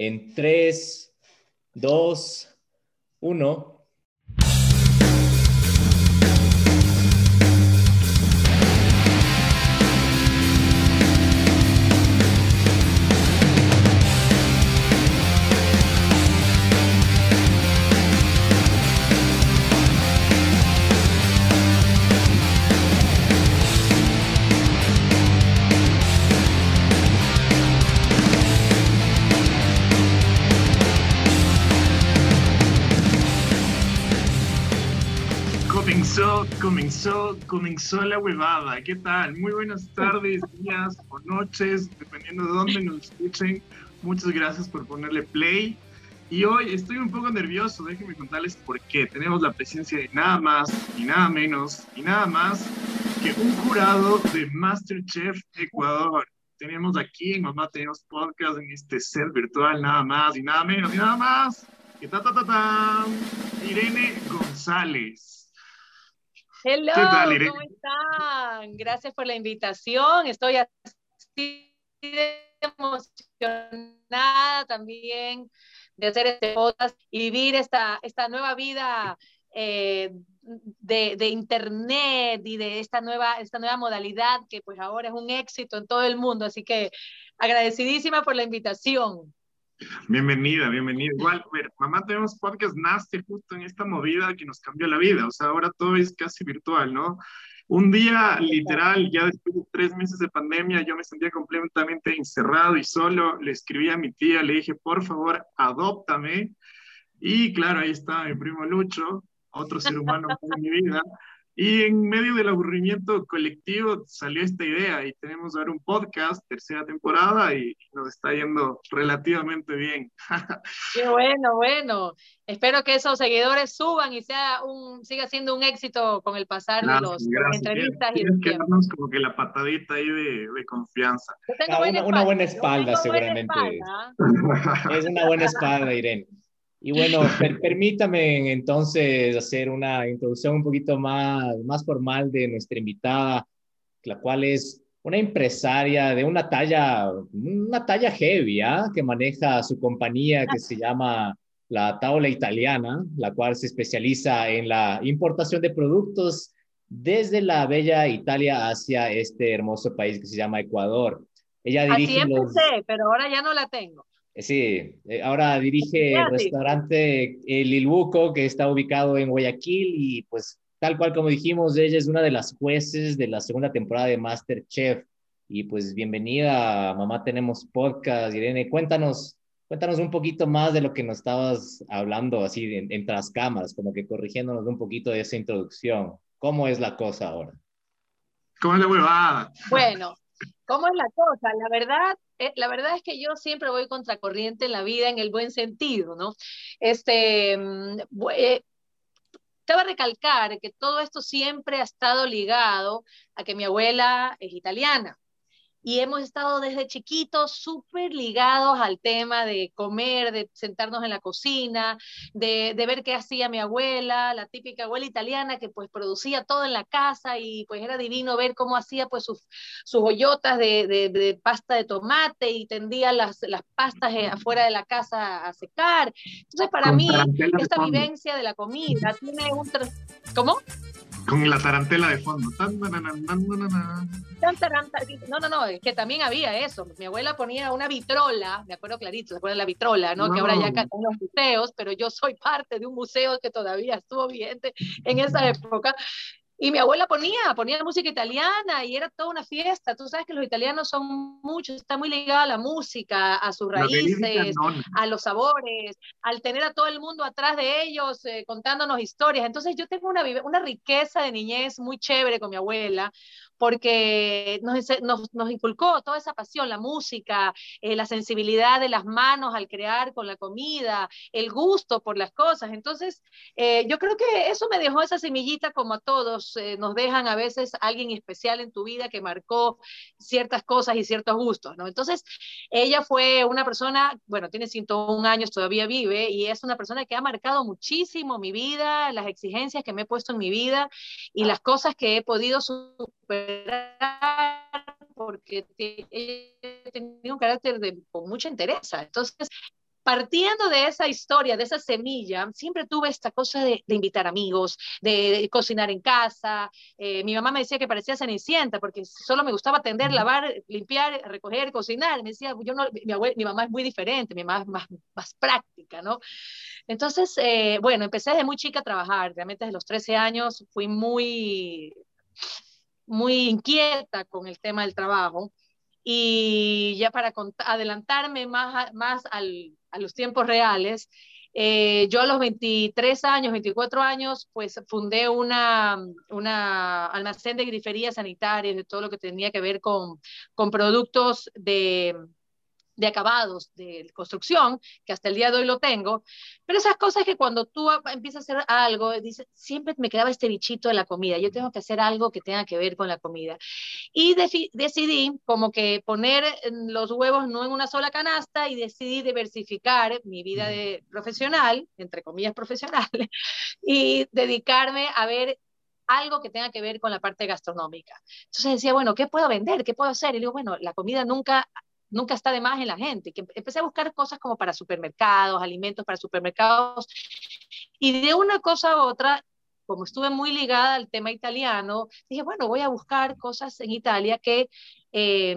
en 3, 2, 1. Comenzó, comenzó la huevada. ¿Qué tal? Muy buenas tardes, días o noches, dependiendo de dónde nos escuchen. Muchas gracias por ponerle play. Y hoy estoy un poco nervioso, déjenme contarles por qué. Tenemos la presencia de nada más, y nada menos, y nada más que un jurado de Masterchef Ecuador. Tenemos aquí en Mamá Tenemos Podcast en este set virtual, nada más y nada menos y nada más que ta, ta, ta, ta, Irene González. Hello, ¿cómo están? Gracias por la invitación. Estoy así emocionada también de hacer este podcast y vivir esta, esta nueva vida eh, de, de, internet y de esta nueva, esta nueva modalidad que pues ahora es un éxito en todo el mundo. Así que agradecidísima por la invitación. Bienvenida, bienvenida. Igual, ver, mamá, tenemos podcast nace justo en esta movida que nos cambió la vida. O sea, ahora todo es casi virtual, ¿no? Un día, literal, ya después de tres meses de pandemia, yo me sentía completamente encerrado y solo. Le escribí a mi tía, le dije, por favor, adóptame. Y claro, ahí está mi primo Lucho, otro ser humano en mi vida. Y en medio del aburrimiento colectivo salió esta idea y tenemos ahora un podcast, tercera temporada, y nos está yendo relativamente bien. Qué bueno, bueno. Espero que esos seguidores suban y sea un, siga siendo un éxito con el pasar de los entrevistas. y que darnos como que la patadita ahí de, de confianza. Ah, una, buena espalda, seguramente. es una buena espalda, Irene. Y bueno, permítame entonces hacer una introducción un poquito más, más formal de nuestra invitada, la cual es una empresaria de una talla, una talla heavy, ¿ah? que maneja su compañía que se llama la Taula Italiana, la cual se especializa en la importación de productos desde la bella Italia hacia este hermoso país que se llama Ecuador. Ella dirige Así empecé, pero ahora ya no la tengo. Eh, sí, eh, ahora dirige el restaurante El Ilbuco, que está ubicado en Guayaquil y pues tal cual como dijimos, ella es una de las jueces de la segunda temporada de Masterchef. Y pues bienvenida, mamá, tenemos podcast. Irene, cuéntanos, cuéntanos un poquito más de lo que nos estabas hablando así en, en tras cámaras, como que corrigiéndonos un poquito de esa introducción. ¿Cómo es la cosa ahora? ¿Cómo es la huevada? Bueno, ¿cómo es la cosa? La verdad, eh, la verdad es que yo siempre voy contracorriente en la vida en el buen sentido, ¿no? Este, mm, eh, a recalcar que todo esto siempre ha estado ligado a que mi abuela es italiana y hemos estado desde chiquitos súper ligados al tema de comer, de sentarnos en la cocina, de, de, ver qué hacía mi abuela, la típica abuela italiana que pues producía todo en la casa y pues era divino ver cómo hacía pues sus, sus hoyotas de, de, de pasta de tomate y tendía las, las pastas eh, afuera de la casa a secar. Entonces para mí esta vivencia de la comida tiene un... ¿Cómo? Con la tarantela de fondo. No, no, no, es que también había eso. Mi abuela ponía una vitrola, me acuerdo clarito, ¿se acuerdan la vitrola, ¿no? Que ahora ya están los museos, pero yo soy parte de un museo que todavía estuvo vigente en esa época. Y mi abuela ponía, ponía música italiana y era toda una fiesta. Tú sabes que los italianos son muchos, está muy ligado a la música, a sus raíces, a los sabores, al tener a todo el mundo atrás de ellos eh, contándonos historias. Entonces yo tengo una, una riqueza de niñez muy chévere con mi abuela, porque nos, nos, nos, inculcó toda esa pasión, la música, eh, la sensibilidad de las manos al crear con la comida, el gusto por las cosas. Entonces, eh, yo creo que eso me dejó esa semillita como a todos, eh, nos dejan a veces alguien especial en tu vida que marcó ciertas cosas y ciertos gustos, ¿no? Entonces, ella fue una persona, bueno, tiene 101 años, todavía vive, y es una persona que ha marcado muchísimo mi vida, las exigencias que me he puesto en mi vida y las cosas que he podido superar porque tenía un carácter de, con mucha interés. Entonces, partiendo de esa historia, de esa semilla, siempre tuve esta cosa de, invitar amigos, de, cocinar en casa. Eh, mi mamá me decía que parecía cenicienta porque solo me gustaba atender, lavar, limpiar, recoger, cocinar. Me decía, yo no, mi, mamá es muy diferente, mi mamá es más, más práctica, ¿no? Entonces, eh, bueno, empecé desde muy chica a trabajar, realmente desde los 13 años fui muy, muy inquieta con el tema del trabajo. Y ya para adelantarme más, más al, a los tiempos reales, eh, yo a los 23 años, 24 años, pues fundé una, una almacén de griferías sanitarias, de todo lo que tenía que ver con, con productos de, de acabados de construcción, que hasta el día de hoy lo tengo, pero esas cosas que cuando tú empiezas a hacer algo, dices, siempre me quedaba este bichito de la comida, yo tengo que hacer algo que tenga que ver con la comida. Y decidí como que poner los huevos no en una sola canasta y decidí diversificar mi vida de profesional, entre comillas profesional, y dedicarme a ver algo que tenga que ver con la parte gastronómica. Entonces decía, bueno, ¿qué puedo vender? ¿Qué puedo hacer? Y digo, bueno, la comida nunca nunca está de más en la gente, que empecé a buscar cosas como para supermercados, alimentos para supermercados, y de una cosa a otra, como estuve muy ligada al tema italiano, dije, bueno, voy a buscar cosas en Italia que eh,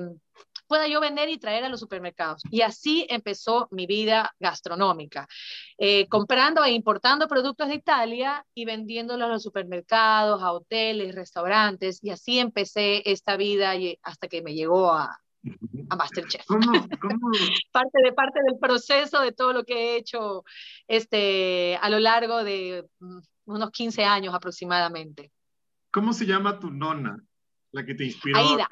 pueda yo vender y traer a los supermercados. Y así empezó mi vida gastronómica, eh, comprando e importando productos de Italia y vendiéndolos a los supermercados, a hoteles, restaurantes, y así empecé esta vida hasta que me llegó a, a Masterchef. parte de parte del proceso de todo lo que he hecho este, a lo largo de mm, unos 15 años aproximadamente. ¿Cómo se llama tu nona? La que te inspiró. Aida.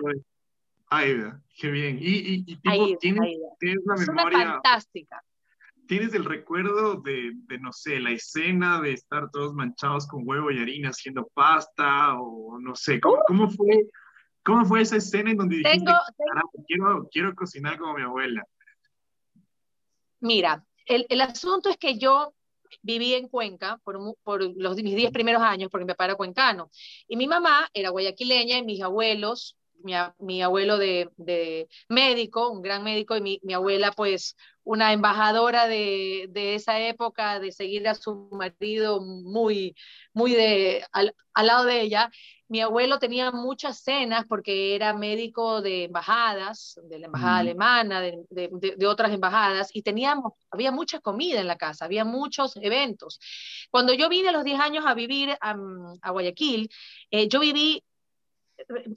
Aida, qué bien. Y, y, ¿tienes, la memoria. fantástica. ¿Tienes el recuerdo de, de, no sé, la escena de estar todos manchados con huevo y harina haciendo pasta? O no sé, ¿cómo, cómo fue? ¿Cómo fue esa escena en donde dijiste, Quiero, quiero cocinar como mi abuela? Mira, el, el asunto es que yo viví en Cuenca por, por los, mis 10 primeros años, porque mi papá era cuencano. Y mi mamá era guayaquileña y mis abuelos, mi, mi abuelo de, de, médico, un gran médico, y mi, mi abuela, pues, una embajadora de, de, esa época, de seguir a su marido muy, muy de, al, al lado de ella. Mi abuelo tenía muchas cenas porque era médico de embajadas, de la embajada alemana, de, de, otras embajadas, y teníamos, había mucha comida en la casa, había muchos eventos. Cuando yo vine a los 10 años a vivir a, a Guayaquil, eh, yo viví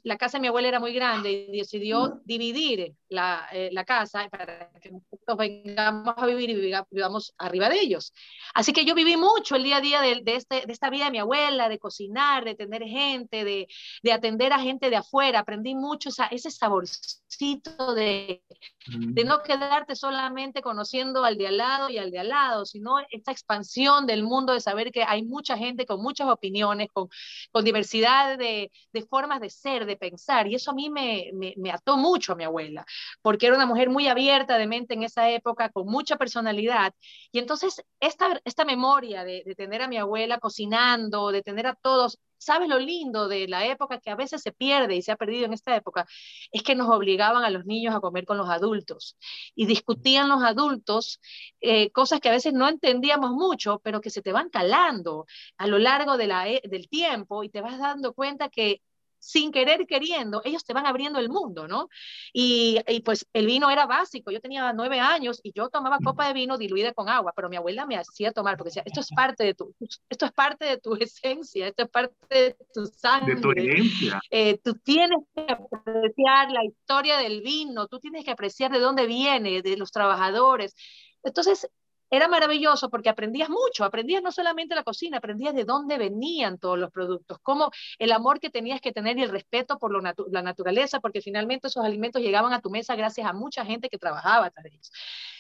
la casa de mi abuela era muy grande y decidió dividir la, eh, la casa para que nosotros vengamos a vivir y vivamos arriba de ellos. Así que yo viví mucho el día a día de, de, este, de esta vida de mi abuela, de cocinar, de tener gente, de, de atender a gente de afuera. Aprendí mucho esa, ese saborcito de, de no quedarte solamente conociendo al de al lado y al de al lado, sino esta expansión del mundo de saber que hay mucha gente con muchas opiniones, con, con diversidad de, de formas de ser, de pensar, y eso a mí me, me, ató mucho a mi abuela, porque era una mujer muy abierta de mente en esa época, con mucha personalidad, y entonces esta, esta memoria de, de tener a mi abuela cocinando, de tener a todos, ¿sabes lo lindo de la época que a veces se pierde y se ha perdido en esta época? Es que nos obligaban a los niños a comer con los adultos y discutían los adultos eh, cosas que a veces no entendíamos mucho, pero que se te van calando a lo largo de la, del tiempo y te vas dando cuenta que sin querer queriendo, ellos te van abriendo el mundo, ¿no? Y, pues el vino era básico, yo tenía nueve años y yo tomaba copa de vino diluida con agua, pero mi abuela me hacía tomar porque decía, esto es parte de tu, esto es parte de tu esencia, esto es parte de tu sangre. De tu herencia. Eh, tú tienes que apreciar la historia del vino, tú tienes que apreciar de dónde viene, de los trabajadores. Entonces, era maravilloso porque aprendías mucho, aprendías no solamente la cocina, aprendías de dónde venían todos los productos, cómo el amor que tenías que tener y el respeto por la naturaleza, porque finalmente esos alimentos llegaban a tu mesa gracias a mucha gente que trabajaba tras ellos.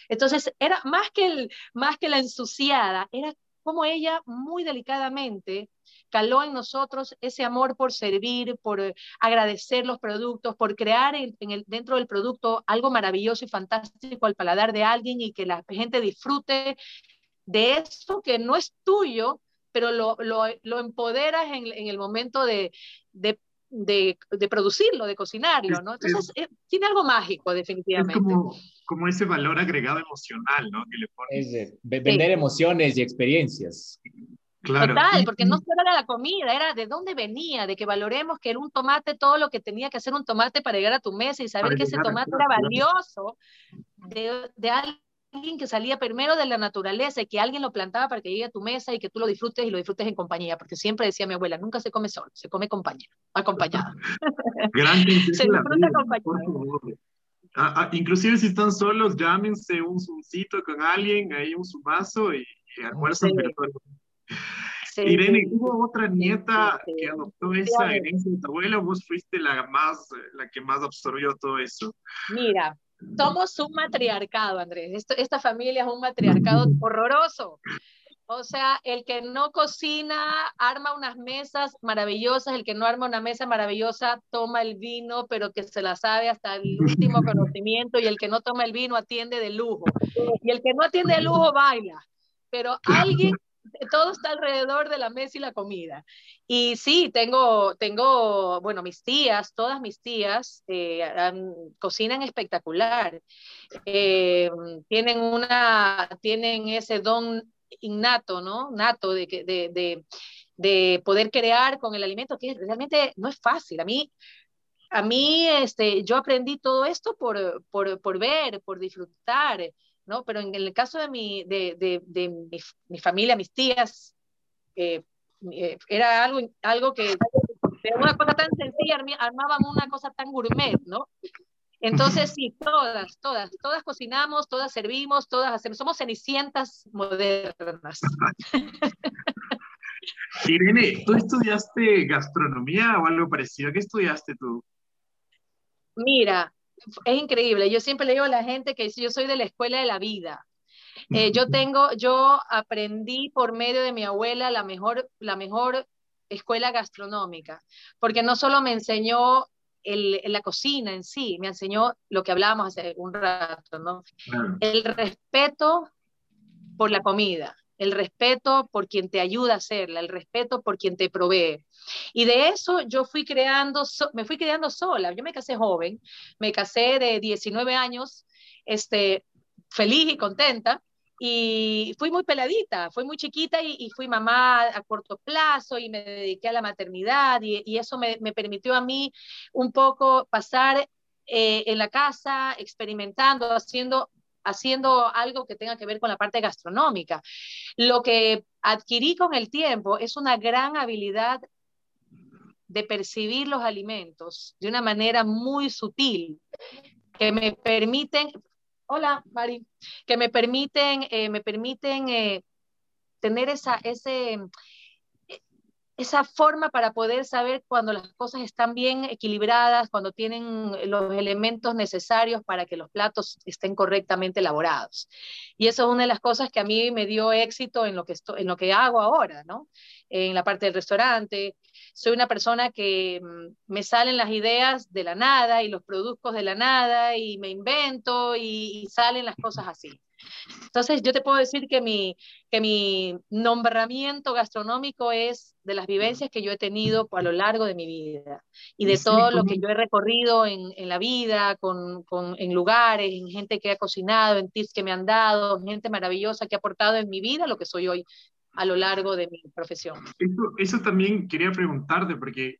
Entonces, era más que, el, más que la ensuciada, era como ella muy delicadamente caló en nosotros ese amor por servir, por eh, agradecer los productos, por crear en, el, dentro del producto algo maravilloso y fantástico al paladar de alguien y que la gente disfrute de eso que no es tuyo, pero lo, lo, lo empoderas en, en, el momento de, de de, de, producirlo, de cocinarlo, ¿no? Entonces, eh, tiene algo mágico, definitivamente. Es como, como, ese valor agregado emocional, ¿no? Que le Es vender emociones y experiencias. Claro. Total, porque no solo era la comida, era de dónde venía, de que valoremos que era un tomate todo lo que tenía que hacer un tomate para llegar a tu mesa y saber que ese tomate era valioso de, de alguien que salía primero de la naturaleza y que alguien lo plantaba para que llegue a tu mesa y que tú lo disfrutes y lo disfrutes en compañía, porque siempre decía mi abuela, nunca se come solo, se come compañía, acompañada. se disfruta acompañado. Ah, ah, inclusive si están solos, llámense un zuncito con alguien, ahí un zumazo y, y almuerzan Irene, ¿hubo otra nieta que adoptó esa herencia de tu abuela o vos fuiste la, más, la que más absorbió todo eso? Mira, somos un matriarcado, Andrés. esta familia es un matriarcado horroroso. O sea, el que no cocina arma unas mesas maravillosas, el que no arma una mesa maravillosa toma el vino, pero que se la sabe hasta el último conocimiento, y el que no toma el vino atiende de lujo. Y el que no atiende de lujo baila. Pero alguien todo está alrededor de la mesa y la comida. Y sí, tengo, tengo bueno, mis tías, todas mis tías eh, cocinan espectacular. Eh, tienen, una, tienen ese don innato, ¿no? Nato de, de, de, de poder crear con el alimento, que realmente no es fácil. A mí, a mí este, yo aprendí todo esto por, por, por ver, por disfrutar. ¿No? Pero en el caso de mi, de, de, de mi, mi, familia, mis tías, eh, eh, era algo, algo que de una cosa tan sencilla armaban una cosa tan gourmet, ¿no? Entonces, sí, todas, todas, todas cocinamos, todas servimos, todas hacemos, somos cenicientas modernas. Irene, ¿tú estudiaste gastronomía o algo parecido? ¿Qué estudiaste tú? Mira, es increíble. Yo siempre le digo a la gente que yo soy de la escuela de la vida. Eh, yo tengo, yo aprendí por medio de mi abuela la mejor, la mejor escuela gastronómica, porque no solo me enseñó el, la cocina en sí, me enseñó lo que hablábamos hace un rato, ¿no? El respeto por la comida, el respeto por quien te ayuda a hacerla, el respeto por quien te provee. Y de eso yo fui creando, me fui creando sola. Yo me casé joven, me casé de 19 años, este, feliz y contenta. Y fui muy peladita, fui muy chiquita y, fui mamá a corto plazo y me dediqué a la maternidad y, eso me, permitió a mí un poco pasar eh, en la casa, experimentando, haciendo haciendo algo que tenga que ver con la parte gastronómica. Lo que adquirí con el tiempo es una gran habilidad de percibir los alimentos de una manera muy sutil, que me permiten, hola Mari, que me permiten, eh, me permiten eh, tener esa, ese, esa forma para poder saber cuando las cosas están bien equilibradas, cuando tienen los elementos necesarios para que los platos estén correctamente elaborados. Y eso es una de las cosas que a mí me dio éxito en lo que, estoy, en lo que hago ahora, ¿no? En la parte del restaurante. Soy una persona que mm, me salen las ideas de la nada y los productos de la nada y me invento y, y salen las cosas así. Entonces, yo te puedo decir que mi, que mi nombramiento gastronómico es de las vivencias que yo he tenido a lo largo de mi vida y de todo lo que yo he recorrido en, en la vida, con, con, en lugares, en gente que ha cocinado, en tips que me han dado, gente maravillosa que ha aportado en mi vida lo que soy hoy a lo largo de mi profesión. Eso, eso también quería preguntarte, porque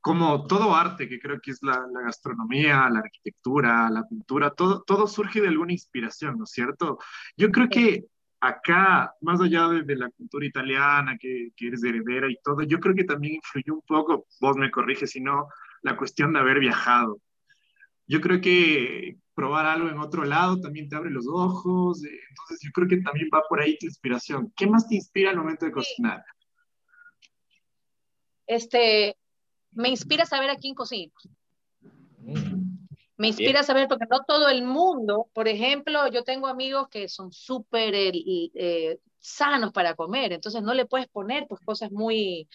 como todo arte, que creo que es la, gastronomía, la arquitectura, la pintura, todo, todo surge de alguna inspiración, ¿no es cierto? Yo creo que acá, más allá de, la cultura italiana, que, que, eres heredera y todo, yo creo que también influyó un poco, vos me corriges si no, la cuestión de haber viajado. Yo creo que probar algo en otro lado también te abre los ojos, eh, entonces yo creo que también va por ahí tu inspiración. ¿Qué más te inspira al momento de cocinar? Este, me inspira saber a quién cocino. Me inspira saber, porque no todo el mundo, por ejemplo, yo tengo amigos que son súper eh, sanos para comer, entonces no le puedes poner pues, cosas muy,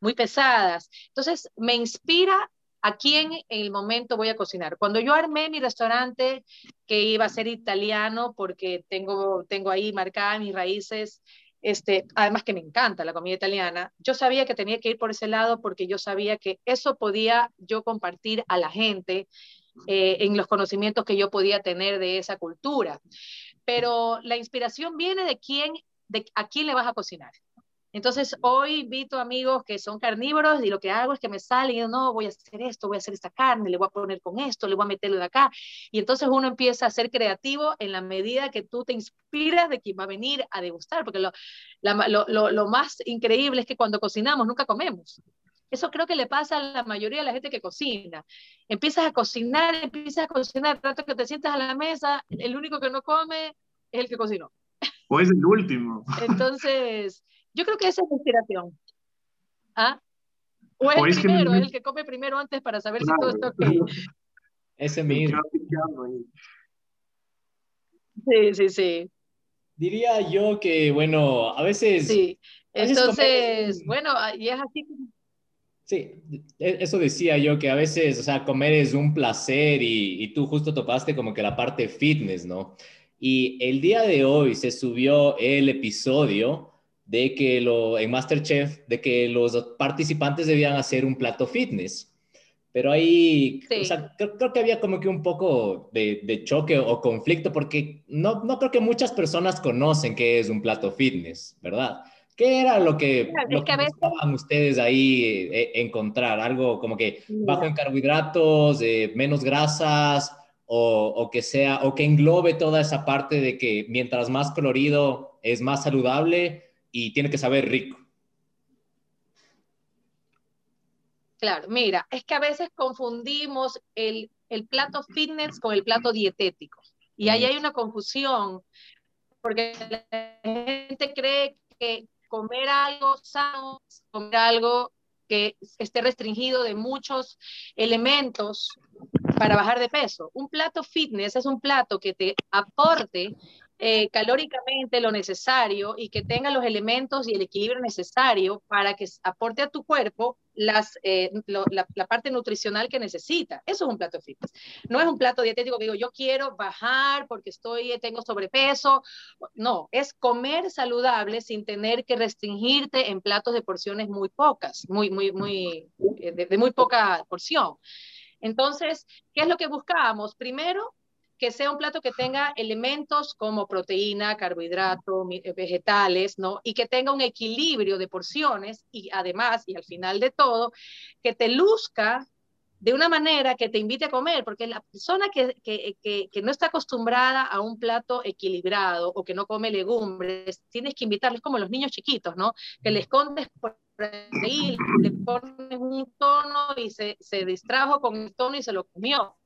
muy pesadas. Entonces, me inspira a quién en el momento voy a cocinar. Cuando yo armé mi restaurante, que iba a ser italiano, porque tengo, tengo ahí marcadas mis raíces este, además que me encanta la comida italiana, yo sabía que tenía que ir por ese lado porque yo sabía que eso podía yo compartir a la gente eh, en los conocimientos que yo podía tener de esa cultura. Pero la inspiración viene de quién, de a quién le vas a cocinar. Entonces, hoy invito amigos que son carnívoros y lo que hago es que me salen y no, voy a hacer esto, voy a hacer esta carne, le voy a poner con esto, le voy a meterlo de acá. Y entonces uno empieza a ser creativo en la medida que tú te inspiras de quien va a venir a degustar, porque lo, lo, lo, lo más increíble es que cuando cocinamos nunca comemos. Eso creo que le pasa a la mayoría de la gente que cocina. Empiezas a cocinar, empiezas a cocinar, trato que te sientas a la mesa, el único que no come es el que cocinó. O es el último. Entonces, yo creo que esa es la inspiración. ¿Ah? O es el primero, el que come primero antes para saber si todo está ok. Ese mismo. Sí, sí, sí. Diría yo que, bueno, a veces... Sí, entonces, bueno, y es así. Sí, e, eso decía yo, que a veces, o sea, comer es un placer y, y tú justo topaste como que la parte fitness, ¿no? Y el día de hoy se subió el episodio de que lo, en Masterchef, de que los participantes debían hacer un plato fitness. Pero ahí, o sea, creo, que había como que un poco de, de, choque o conflicto, porque no, no creo que muchas personas conocen qué es un plato fitness, ¿verdad? ¿Qué era lo que, lo que, ustedes ahí eh, encontrar? Algo como que bajo en carbohidratos, eh, menos grasas, o, o, que sea, o que englobe toda esa parte de que mientras más colorido es más saludable, y tiene que saber rico. Claro, mira, es que a veces confundimos el, el plato fitness con el plato dietético. Y ahí hay una confusión, porque la gente cree que comer algo sano, comer algo que esté restringido de muchos elementos para bajar de peso. Un plato fitness es un plato que te aporte eh, calóricamente lo necesario y que tenga los elementos y el equilibrio necesario para que aporte a tu cuerpo las, eh, la, parte nutricional que necesita. Eso es un plato fitness. No es un plato dietético que digo, yo quiero bajar porque estoy, tengo sobrepeso. No, es comer saludable sin tener que restringirte en platos de porciones muy pocas, muy, muy, muy, eh, de, de muy poca porción. Entonces, ¿qué es lo que buscamos? Primero, que sea un plato que tenga elementos como proteína, carbohidrato, eh, vegetales, ¿no? Y que tenga un equilibrio de porciones y además, y al final de todo, que te luzca de una manera que te invite a comer, porque la persona que, que, que, no está acostumbrada a un plato equilibrado o que no come legumbres, tienes que invitarles como los niños chiquitos, ¿no? Que les contes por ahí, le pones un tono y se, se distrajo con el tono y se lo comió.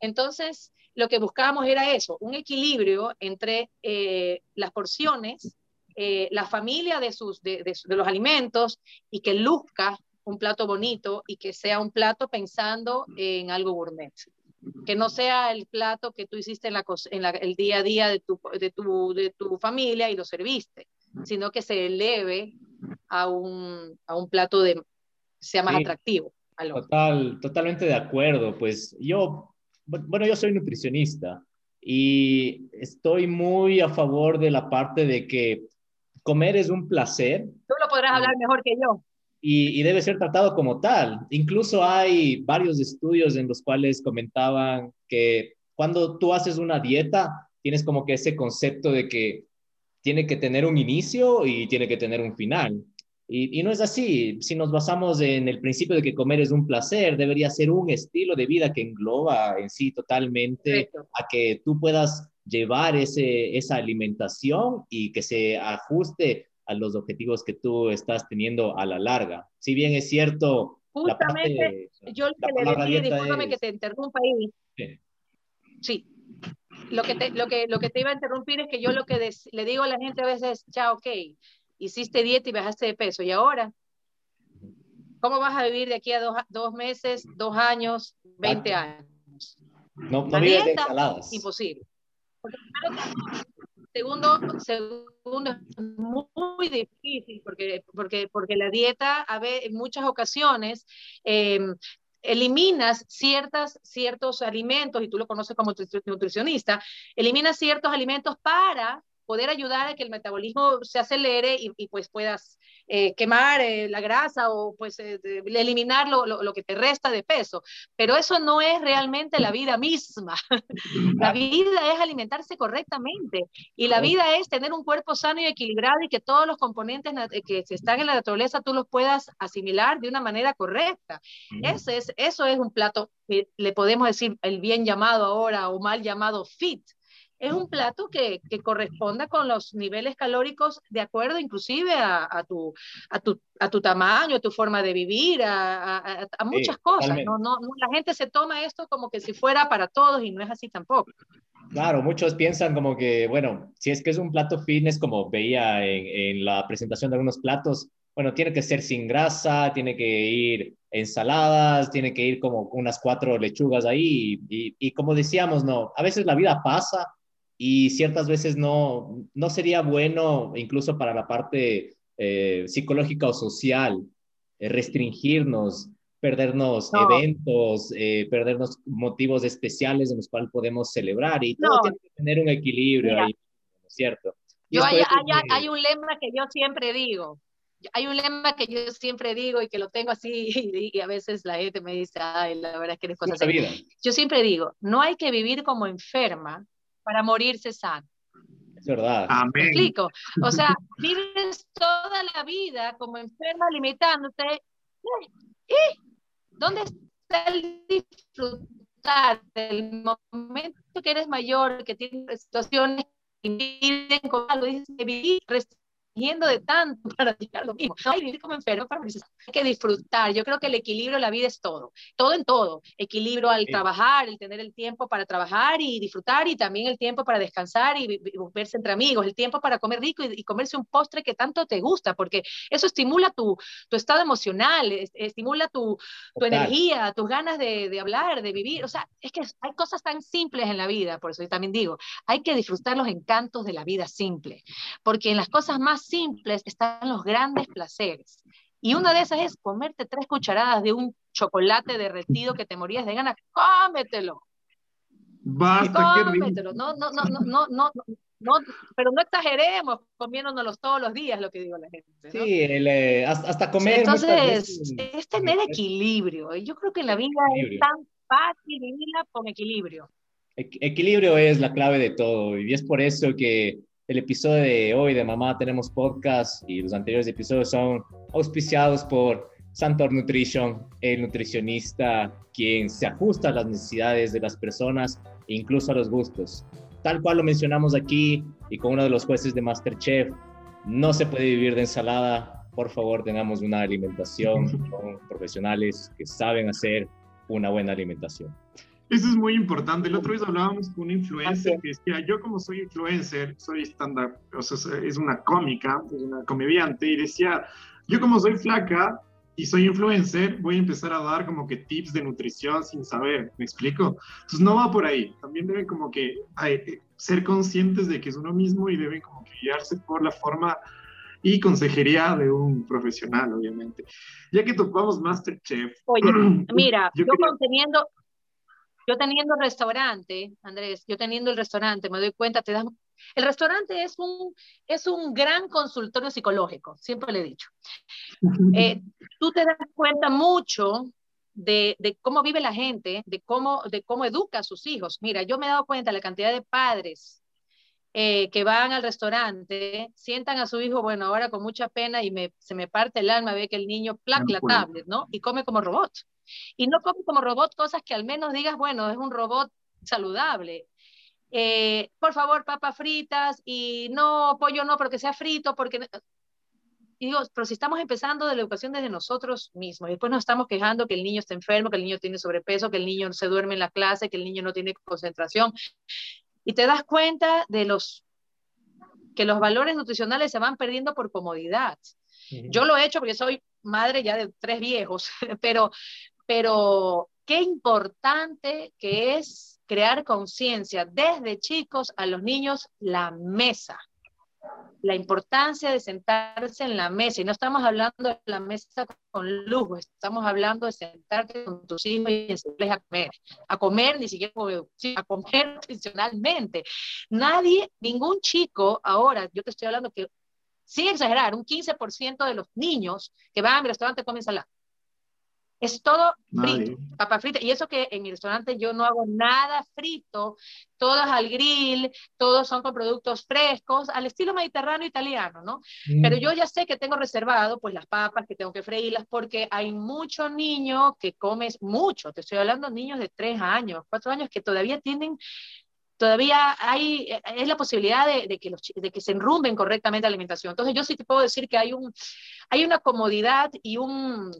Entonces, lo que buscábamos era eso, un equilibrio entre eh, las porciones, eh, la familia de, sus, de, los alimentos y que luzca un plato bonito y que sea un plato pensando en algo gourmet. Que no sea el plato que tú hiciste en, la, en el día a día de tu, de, tu, de tu familia y lo serviste, sino que se eleve a un, a un plato de sea más atractivo. Total, totalmente de acuerdo. Pues yo bueno, yo soy nutricionista y estoy muy a favor de la parte de que comer es un placer. Tú lo podrás hablar mejor que yo. Y, debe ser tratado como tal. Incluso hay varios estudios en los cuales comentaban que cuando tú haces una dieta, tienes como que ese concepto de que tiene que tener un inicio y tiene que tener un final. Y, no es así. Si nos basamos en el principio de que comer es un placer, debería ser un estilo de vida que engloba en sí totalmente a que tú puedas llevar ese, esa alimentación y que se ajuste a los objetivos que tú estás teniendo a la larga. Si bien es cierto... Justamente, yo le decía, discúlpame que te interrumpa ahí. Sí. sí. Lo que, te, lo, que, lo que te iba a interrumpir es que yo lo que le digo a la gente a veces, ya, ok, hiciste dieta y bajaste de peso, ¿y ahora? ¿Cómo vas a vivir de aquí a dos, meses, dos años, 20 años? No, no vives de ensaladas. Imposible. segundo, segundo, es muy difícil porque, porque, porque la dieta, a ver, en muchas ocasiones, em, eliminas ciertas, ciertos alimentos, y tú lo conoces como nutricionista, eliminas ciertos alimentos para poder ayudar a que el metabolismo se acelere y, pues puedas eh, quemar eh, la grasa o pues eh, eliminar lo, lo, que te resta de peso. Pero eso no es realmente la vida misma. la vida es alimentarse correctamente y la vida es tener un cuerpo sano y equilibrado y que todos los componentes que están en la naturaleza tú los puedas asimilar de una manera correcta. Ese es, eso es un plato que le podemos decir el bien llamado ahora o mal llamado fit es un plato que, que, corresponda con los niveles calóricos de acuerdo inclusive a, a, tu, a, tu, a tu tamaño, a tu forma de vivir, a, a muchas cosas. No, no, la gente se toma esto como que si fuera para todos y no es así tampoco. Claro, muchos piensan como que, bueno, si es que es un plato fitness, como veía en, en la presentación de algunos platos, bueno, tiene que ser sin grasa, tiene que ir ensaladas, tiene que ir como unas cuatro lechugas ahí y, y, como decíamos, no, a veces la vida pasa y ciertas veces no, no sería bueno, incluso para la parte eh, psicológica o social, eh, restringirnos, perdernos eventos, eh, perdernos motivos especiales en los cuales podemos celebrar y todo tiene que tener un equilibrio ahí, ¿cierto? Yo hay, hay, hay, un lema que yo siempre digo, hay un lema que yo siempre digo y que lo tengo así y, a veces la gente me dice, ay, la verdad es que eres cosas así. Yo siempre digo, no hay que vivir como enferma, para morirse sano. Es verdad. Amén. ¿Me explico? O sea, vives toda la vida como enferma limitándote. ¿Y dónde está el disfrutar del momento que eres mayor, que tienes situaciones que impiden con algo, dices que vivir de tanto para llegar a lo mismo. No hay vivir como enfermo para Hay que disfrutar. Yo creo que el equilibrio en la vida es todo. Todo en todo. Equilibrio al trabajar, el tener el tiempo para trabajar y disfrutar y también el tiempo para descansar y, verse entre amigos, el tiempo para comer rico y, comerse un postre que tanto te gusta, porque eso estimula tu, tu estado emocional, estimula tu, tu energía, tus ganas de, de hablar, de vivir. O sea, es que hay cosas tan simples en la vida, por eso yo también digo, hay que disfrutar los encantos de la vida simple, porque en las cosas más simples están los grandes placeres. Y una de esas es comerte tres cucharadas de un chocolate derretido que te morías de ganas. ¡Cómetelo! Basta, Cómetelo. No, no, no, no, no, no, no, pero no exageremos comiéndonos todos los días, lo que digo la gente. Sí, eh, hasta, comer. Entonces, es tener equilibrio. Y yo creo que la vida es tan fácil vivirla con equilibrio. Equilibrio es la clave de todo. Y es por eso que el episodio de hoy de Mamá Tenemos Podcast y los anteriores episodios son auspiciados por Santor Nutrition, el nutricionista quien se ajusta a las necesidades de las personas e incluso a los gustos. Tal cual lo mencionamos aquí y con uno de los jueces de Masterchef, no se puede vivir de ensalada. Por favor, tengamos una alimentación con profesionales que saben hacer una buena alimentación. Eso es muy importante. El otro día hablábamos con un influencer que decía, yo como soy influencer, soy estándar, o sea, es una cómica, es una comediante, y decía, yo como soy flaca y soy influencer, voy a empezar a dar como que tips de nutrición sin saber, ¿me explico? Entonces no va por ahí. También deben como que eh, ser conscientes de que es uno mismo y deben como que guiarse por la forma y consejería de un profesional, obviamente. Ya que topamos Masterchef. Oye, mira, yo, yo conteniendo, yo teniendo el restaurante, Andrés, yo teniendo el restaurante, me doy cuenta, te das... El restaurante es un, es un gran consultorio psicológico, siempre le he dicho. Eh, tú te das cuenta mucho de, de, cómo vive la gente, de cómo, de cómo educa a sus hijos. Mira, yo me he dado cuenta de la cantidad de padres eh, que van al restaurante, sientan a su hijo, bueno, ahora con mucha pena y me, se me parte el alma, ve que el niño placa la tablet, ¿no? Y come como robot. Y no come como robot cosas que al menos digas, bueno, es un robot saludable. Eh, por favor, papas fritas y no, pollo no, porque sea frito, porque... Y digo, pero si estamos empezando de la educación desde nosotros mismos, y después nos estamos quejando que el niño está enfermo, que el niño tiene sobrepeso, que el niño se duerme en la clase, que el niño no tiene concentración, y te das cuenta de los que los valores nutricionales se van perdiendo por comodidad. Yo lo he hecho porque soy madre ya de tres viejos, pero, pero qué importante que es crear conciencia desde chicos a los niños la mesa. la importancia de sentarse en la mesa, y no estamos hablando de la mesa con lujo, estamos hablando de sentarte con tus hijos y enseñarles a comer, a comer ni siquiera a comer tradicionalmente. Nadie, ningún chico ahora, yo te estoy hablando que, sin exagerar, un 15% de los niños que van a mi restaurante comen ensalada. Es todo frito, papa frita. Y eso que en mi restaurante yo no hago nada frito, todas al grill, todos son con productos frescos, al estilo mediterráneo italiano, ¿no? Mm. Pero yo ya sé que tengo reservado pues las papas, que tengo que freírlas, porque hay muchos niños que comes mucho. Te estoy hablando de niños de tres años, cuatro años, que todavía tienen todavía hay, es la posibilidad de, de, que los, de que se enrumben correctamente la alimentación. Entonces yo sí te puedo decir que hay, un, hay una comodidad y un,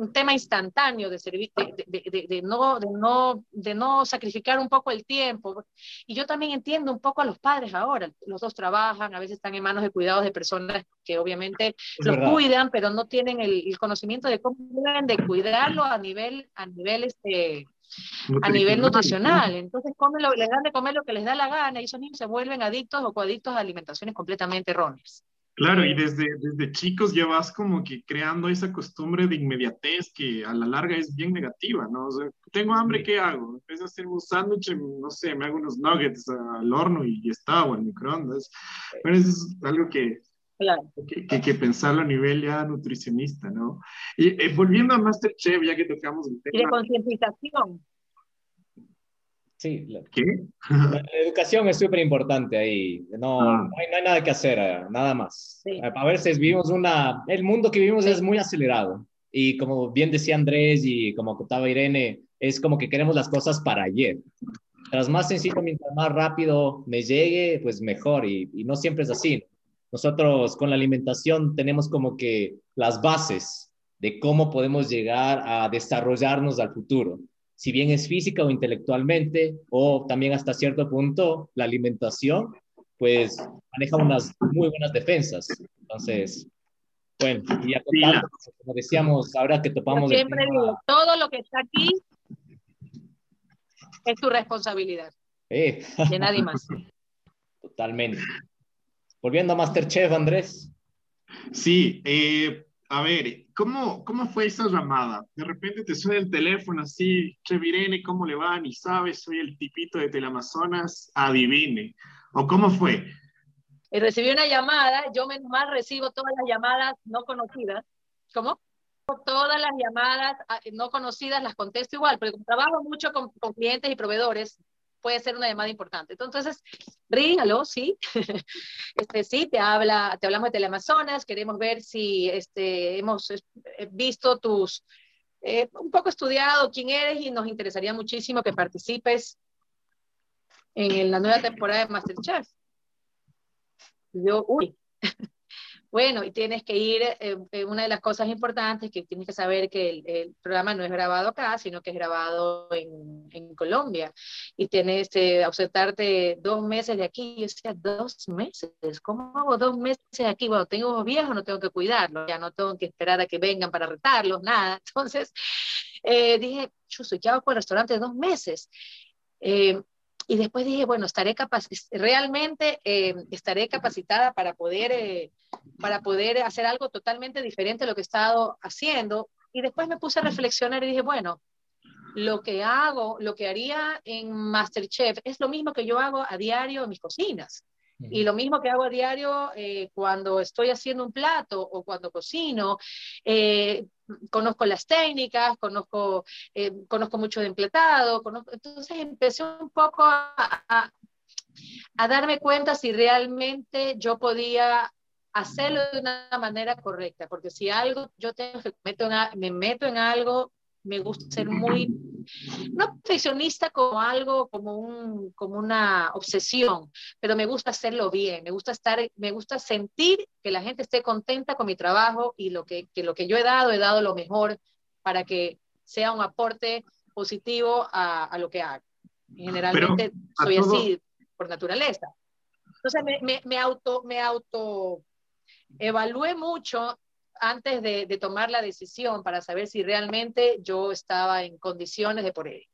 un tema instantáneo de, servir, de, de, no, de, no, de no sacrificar un poco el tiempo. Y yo también entiendo un poco a los padres ahora. Los dos trabajan, a veces están en manos de cuidados de personas que obviamente los cuidan, pero no tienen el, conocimiento de cómo deben de cuidarlo a nivel, a nivel este, a nivel nutricional. Entonces comen lo, les dan de comer lo que les da la gana y esos niños se vuelven adictos o coadictos a alimentaciones completamente erróneas. Claro, y desde, desde chicos ya vas como que creando esa costumbre de inmediatez que a la larga es bien negativa, ¿no? O sea, tengo hambre, ¿qué hago? Empiezo a hacer un sándwich, no sé, me hago unos nuggets al horno y ya está, o al microondas. Pero eso es algo que, claro. que, que, que, pensarlo a nivel ya nutricionista, ¿no? Y eh, volviendo a Masterchef, ya que tocamos el tema. Y de concientización. Sí, la, educación es súper importante ahí. No, ah. no, hay, nada que hacer, eh, nada más. A veces vivimos una... El mundo que vivimos es muy acelerado. Y como bien decía Andrés y como contaba Irene, es como que queremos las cosas para ayer. Mientras más sencillo, mientras más rápido me llegue, pues mejor. Y, y no siempre es así. Nosotros con la alimentación tenemos como que las bases de cómo podemos llegar a desarrollarnos al futuro si bien es física o intelectualmente, o también hasta cierto punto la alimentación, pues maneja unas muy buenas defensas. Entonces, bueno, y ya como decíamos, ahora que topamos... siempre digo, todo lo que está aquí es tu responsabilidad. Eh. De nadie más. Totalmente. Volviendo a Masterchef, Andrés. Sí, eh, a ver, ¿cómo, ¿cómo fue esa llamada? De repente te suena el teléfono así, Che Virene, ¿cómo le va? Ni sabes, soy el tipito de Teleamazonas, adivine. ¿O cómo fue? Y recibí una llamada, yo menos mal recibo todas las llamadas no conocidas. ¿Cómo? Todas las llamadas ah, no conocidas las contesto igual, porque trabajo mucho con, con clientes y proveedores, puede ser una llamada importante. Entonces, ring, sí, este, sí, te, habla, te hablamos de Teleamazonas, queremos ver si este, hemos eh, visto tus, eh, un poco estudiado quién eres y nos interesaría muchísimo que participes en la nueva temporada de Masterchef. Yo, uy, Bueno, y tienes que ir, eh, eh, una de las cosas importantes que tienes que saber que el, programa no es grabado acá, sino que es grabado en, Colombia. Y tienes que ausentarte dos meses de aquí. Yo decía, dos meses, ¿cómo hago dos meses aquí? Bueno, tengo viejos, no tengo que cuidarlos, ya no tengo que esperar a que vengan para retarlos, nada. Entonces, eh, dije, chuso, ¿qué hago con el restaurante dos meses? Y después dije, bueno, estaré realmente eh, estaré capacitada para poder, eh, para poder hacer algo totalmente diferente a lo que he estado haciendo. Y después me puse a reflexionar y dije, bueno, lo que hago, lo que haría en Masterchef es lo mismo que yo hago a diario en mis cocinas. Y lo mismo que hago a diario eh, cuando estoy haciendo un plato o cuando cocino, eh, conozco las técnicas, conozco, eh, conozco mucho de emplatado, entonces empecé un poco a, darme cuenta si realmente yo podía hacerlo de una manera correcta, porque si algo yo tengo que me meto en algo me gusta ser muy, no perfeccionista como algo, como, un, como una obsesión, pero me gusta hacerlo bien, me gusta, estar, me gusta sentir que la gente esté contenta con mi trabajo y lo que, que lo que yo he dado, he dado lo mejor para que sea un aporte positivo a, a lo que hago. Generalmente soy así por naturaleza. Entonces me, me, me, auto, me auto evalué mucho antes de, tomar la decisión para saber si realmente yo estaba en condiciones de por ello.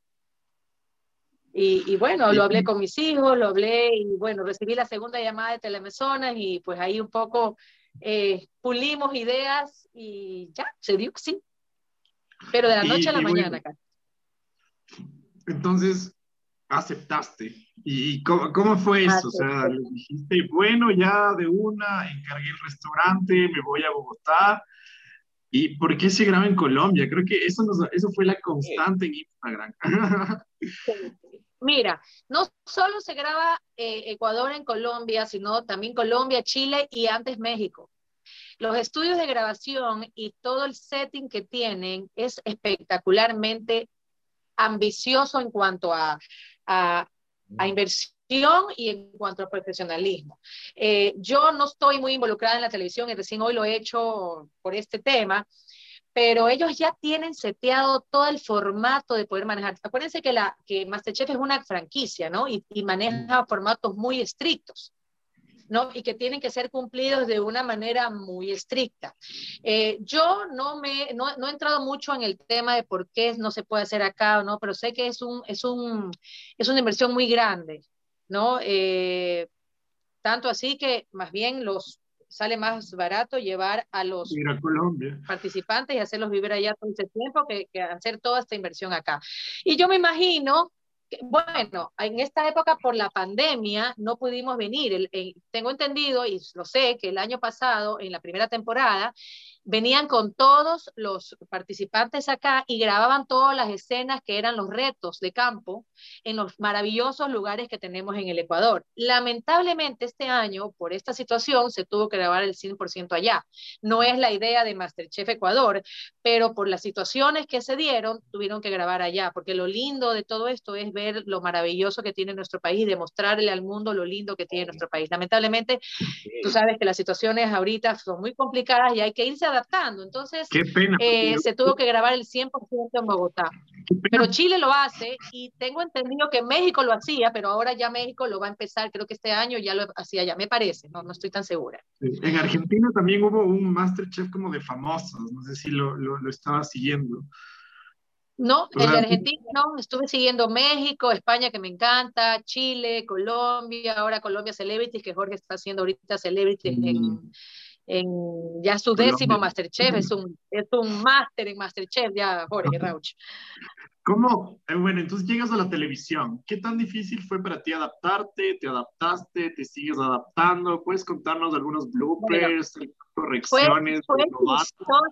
Y, bueno, lo hablé con mis hijos, lo hablé y bueno, recibí la segunda llamada de Telemesonas y pues ahí un poco eh, pulimos ideas y ya, se dio sí. Pero de la noche a la mañana, acá. Entonces, aceptaste. ¿Y cómo, cómo fue eso? O sea, le dijiste, bueno, ya de una, encargué el restaurante, me voy a Bogotá. ¿Y por qué se graba en Colombia? Creo que eso, eso fue la constante en Instagram. Mira, no solo se graba eh, Ecuador en Colombia, sino también Colombia, Chile y antes México. Los estudios de grabación y todo el setting que tienen es espectacularmente ambicioso en cuanto a, a, inversión y en cuanto a profesionalismo. Eh, yo no estoy muy involucrada en la televisión y recién hoy lo he hecho por este tema, pero ellos ya tienen seteado todo el formato de poder manejar. Acuérdense que, la, que Masterchef es una franquicia, ¿no? Y, y maneja formatos muy estrictos. ¿No? y que tienen que ser cumplidos de una manera muy estricta. Eh, yo no, me, no, he entrado mucho en el tema de por qué no se puede hacer acá o no, pero sé que es, un, es, un, es una inversión muy grande, ¿no? Eh, tanto así que más bien los sale más barato llevar a los participantes y hacerlos vivir allá todo ese tiempo que, que hacer toda esta inversión acá. Y yo me imagino bueno, en esta época por la pandemia no pudimos venir. tengo entendido y lo sé que el año pasado, en la primera temporada, venían con todos los participantes acá y grababan todas las escenas que eran los retos de campo en los maravillosos lugares que tenemos en el Ecuador. Lamentablemente este año, por esta situación, se tuvo que grabar el 100% allá. No es la idea de Masterchef Ecuador, pero por las situaciones que se dieron, tuvieron que grabar allá, porque lo lindo de todo esto es ver lo maravilloso que tiene nuestro país y demostrarle al mundo lo lindo que tiene nuestro país. Lamentablemente, tú sabes que las situaciones ahorita son muy complicadas y hay que irse a adaptando. Entonces, eh, se tuvo que grabar el 100% en Bogotá. Pero Chile lo hace y tengo entendido que México lo hacía, pero ahora ya México lo va a empezar, creo que este año ya lo hacía ya, me parece, no, no estoy tan segura. En Argentina también hubo un Masterchef como de famosos, no sé si lo, lo, lo estaba siguiendo. No, de Argentina no, estuve siguiendo México, España que me encanta, Chile, Colombia, ahora Colombia Celebrities, que Jorge está haciendo ahorita Celebrities en, mm en ya su décimo Masterchef, es un, es un máster en Masterchef ya, Jorge Rauch. ¿Cómo? Eh, bueno, entonces llegas a la televisión. ¿Qué tan difícil fue para ti adaptarte? ¿Te adaptaste? ¿Te sigues adaptando? ¿Puedes contarnos algunos bloopers, correcciones? Fue,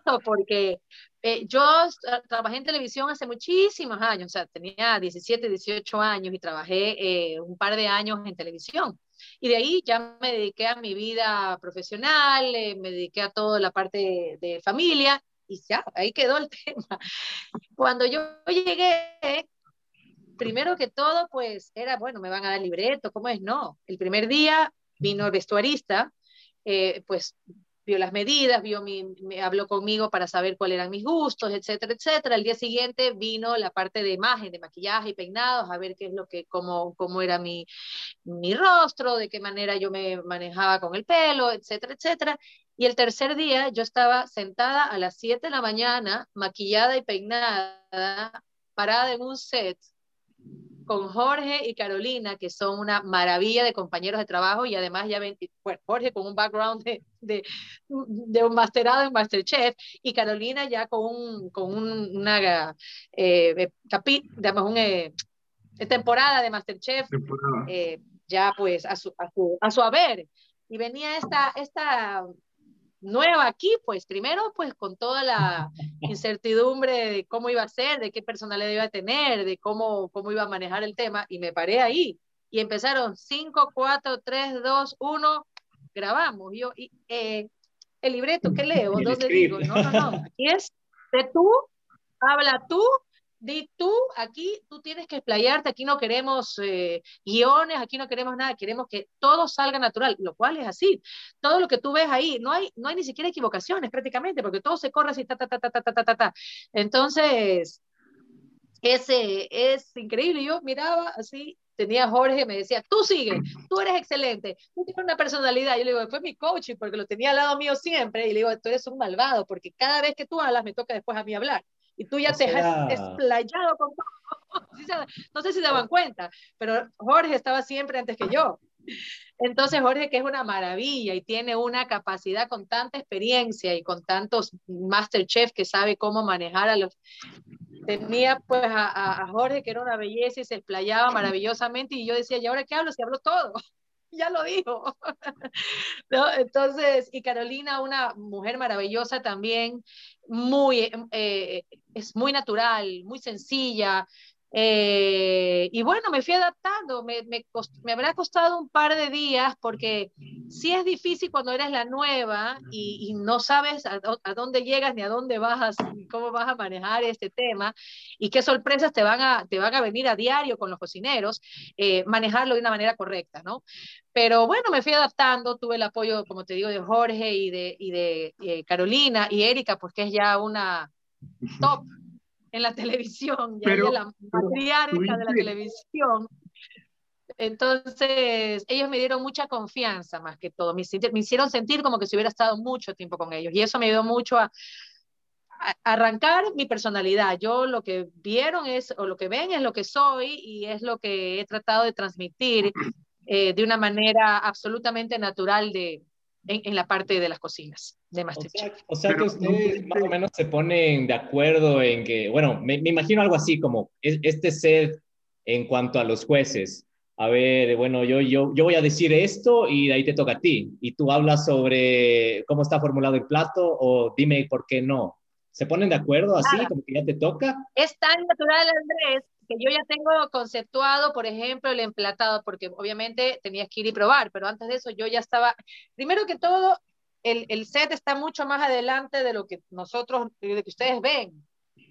fue porque eh, yo trabajé en televisión hace muchísimos años, o sea, tenía 17, 18 años y trabajé eh, un par de años en televisión. Y de ahí ya me dediqué a mi vida profesional, eh, me dediqué a toda la parte de, familia y ya, ahí quedó el tema. Cuando yo llegué, primero que todo, pues era, bueno, me van a dar libreto, ¿cómo es? No, el primer día vino el vestuarista, eh, pues vio las medidas, vio mi, me habló conmigo para saber cuáles eran mis gustos, etcétera, etcétera. El día siguiente vino la parte de imagen, de maquillaje y peinados, a ver qué es lo que, cómo, cómo era mi, mi rostro, de qué manera yo me manejaba con el pelo, etcétera, etcétera. Y el tercer día yo estaba sentada a las 7 de la mañana, maquillada y peinada, parada en un set con Jorge y Carolina, que son una maravilla de compañeros de trabajo y además ya ven, bueno, Jorge con un background de, de, de, un masterado en Masterchef y Carolina ya con, un, con un, una eh, capi, digamos, un, eh, temporada de Masterchef, eh, ya pues a su, a su, a su haber. Y venía esta, esta nueva aquí, pues primero pues con toda la incertidumbre de cómo iba a ser, de qué personalidad iba a tener, de cómo, cómo iba a manejar el tema y me paré ahí y empezaron 5, 4, 3, 2, 1, grabamos. Yo, y, eh, el libreto, ¿qué leo? ¿Dónde digo? No, no, no, aquí es de tú, habla tú di tú, aquí tú tienes que explayarte, aquí no queremos eh, guiones, aquí no queremos nada, queremos que todo salga natural, lo cual es así. Todo lo que tú ves ahí, no hay, no hay ni siquiera equivocaciones prácticamente, porque todo se corre así, ta, ta, ta, ta, ta, ta, ta, ta. Entonces, ese es increíble. Yo miraba así, tenía a Jorge, me decía, tú sigue, tú eres excelente, tú tienes una personalidad. Yo le digo, fue mi coaching, porque lo tenía al lado mío siempre, y le digo, tú eres un malvado, porque cada vez que tú hablas, me toca después a mí hablar y tú ya te has explayado con todo. no sé si se daban cuenta, pero Jorge estaba siempre antes que yo. Entonces, Jorge, que es una maravilla y tiene una capacidad con tanta experiencia y con tantos Masterchef que sabe cómo manejar a los... Tenía pues a, Jorge que era una belleza y se explayaba maravillosamente y yo decía, ¿y ahora qué hablo? Si hablo todo. ya lo dijo. Entonces, y Carolina, una mujer maravillosa también, muy, eh, es muy natural, muy sencilla, eh, y bueno, me fui adaptando, me, me, me, habrá costado un par de días porque sí es difícil cuando eres la nueva y, y no sabes a, a, dónde llegas ni a dónde vas, cómo vas a manejar este tema y qué sorpresas te van a, te van a venir a diario con los cocineros, eh, manejarlo de una manera correcta, ¿no? Pero bueno, me fui adaptando, tuve el apoyo, como te digo, de Jorge y de, y de eh, Carolina y Erika, pues que es ya una top en la televisión, ya pero, la matriarca de la televisión. Entonces, ellos me dieron mucha confianza más que todo, me, me, hicieron sentir como que si hubiera estado mucho tiempo con ellos y eso me ayudó mucho a, a, arrancar mi personalidad. Yo lo que vieron es, o lo que ven es lo que soy y es lo que he tratado de transmitir eh, de una manera absolutamente natural de, en, la parte de las cocinas de Masterchef. O sea, que ustedes más o menos se ponen de acuerdo en que, bueno, me, imagino algo así como este set en cuanto a los jueces. A ver, bueno, yo, yo, yo voy a decir esto y de ahí te toca a ti. Y tú hablas sobre cómo está formulado el plato o dime por qué no. ¿Se ponen de acuerdo así, como que ya te toca? Es tan natural, Andrés, que yo ya tengo conceptuado, por ejemplo, el emplatado, porque obviamente tenías que ir y probar, pero antes de eso yo ya estaba, primero que todo, el, el set está mucho más adelante de lo que nosotros, de que ustedes ven.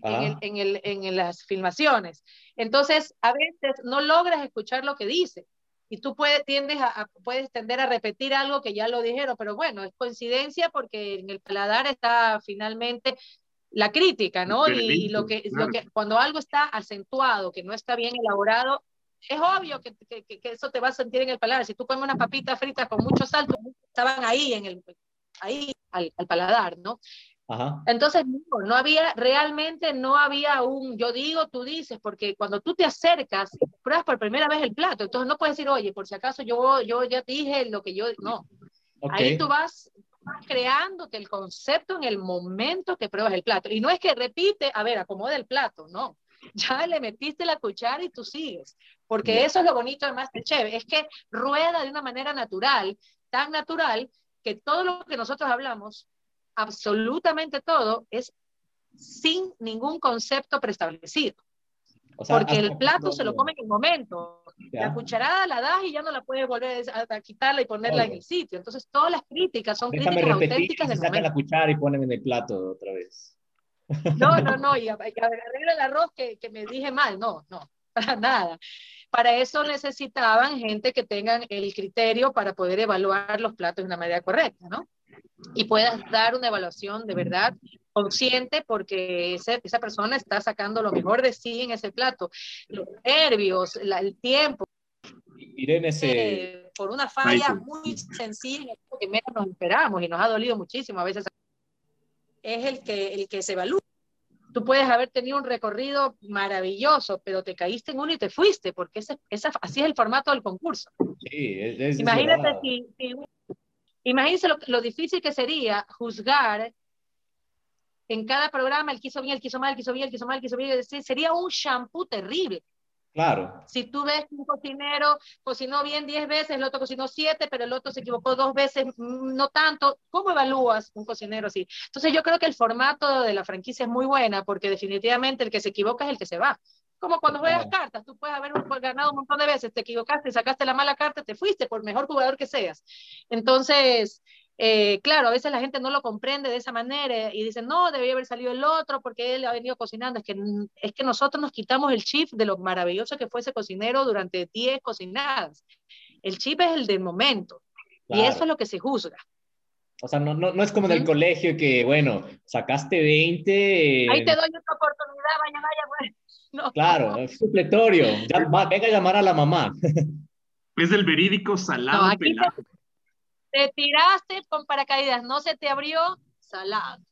En, el, en, el, en, las filmaciones. Entonces, a veces no logras escuchar lo que dice y tú puedes, tiendes a, puedes tender a repetir algo que ya lo dijeron, pero bueno, es coincidencia porque en el paladar está finalmente la crítica, ¿no? Y, lo, que, lo que cuando algo está acentuado, que no está bien elaborado, es obvio que, que, que, eso te va a sentir en el paladar. Si tú comes unas papitas fritas con mucho salto, estaban ahí, en el, ahí al, al paladar, ¿no? Ajá. Entonces, no, no, había, realmente no había un, yo digo, tú dices, porque cuando tú te acercas, pruebas por primera vez el plato, entonces no puedes decir, oye, por si acaso yo, yo ya dije lo que yo, no. Okay. Ahí tú vas, creándote el concepto en el momento que pruebas el plato. Y no es que repite, a ver, acomoda el plato, no. Ya le metiste la cuchara y tú sigues. Porque eso es lo bonito de Masterchef, es que rueda de una manera natural, tan natural, que todo lo que nosotros hablamos, absolutamente todo, es sin ningún concepto preestablecido. Porque el plato se lo come en el momento. La cucharada la das y ya no la puedes volver a, quitarla y ponerla en el sitio. Entonces, todas las críticas son críticas auténticas del sacan la cuchara y ponen en el plato otra vez. No, no, no, y, arregla el arroz que, que me dije mal. No, no, para nada. Para eso necesitaban gente que tengan el criterio para poder evaluar los platos de una manera correcta, ¿no? Y puedas dar una evaluación de verdad consciente porque ese, esa persona está sacando lo mejor de sí en ese plato. Los nervios, la, el tiempo. Miren ese... Eh, por una falla muy sencilla que menos nos esperamos y nos ha dolido muchísimo a veces. Es el que, el que se evalúa. Tú puedes haber tenido un recorrido maravilloso, pero te caíste en uno y te fuiste, porque ese, esa, así es el formato del concurso. Sí, es, es Imagínate si, si, Imagínense lo, lo, difícil que sería juzgar en cada programa el quiso bien, el quiso mal, el quiso bien, el quiso mal, el quiso bien. Sería un shampoo terrible. Claro. Si tú ves que un cocinero cocinó bien 10 veces, el otro cocinó 7, pero el otro se equivocó dos veces, mm, no tanto, ¿cómo evalúas un cocinero así? Entonces yo creo que el formato de la franquicia es muy buena porque definitivamente el que se equivoca es el que se va. Como cuando juegas cartas, tú puedes haber ganado un montón de veces, te equivocaste, sacaste la mala carta, te fuiste por mejor jugador que seas. Entonces, eh, claro, a veces la gente no lo comprende de esa manera y dicen, no, debía haber salido el otro porque él ha venido cocinando. Es que, es que nosotros nos quitamos el chip de lo maravilloso que fue ese cocinero durante 10 cocinadas. El chip es el del momento claro. y eso es lo que se juzga. O sea, no, no, no es como en el colegio que, bueno, sacaste 20. Ahí te doy otra oportunidad, vaya, vaya, bueno. No. Claro, es supletorio. Ya, va, venga a llamar a la mamá. Es el verídico salado no, pelado. Te, te, tiraste con paracaídas, no se te abrió, salado.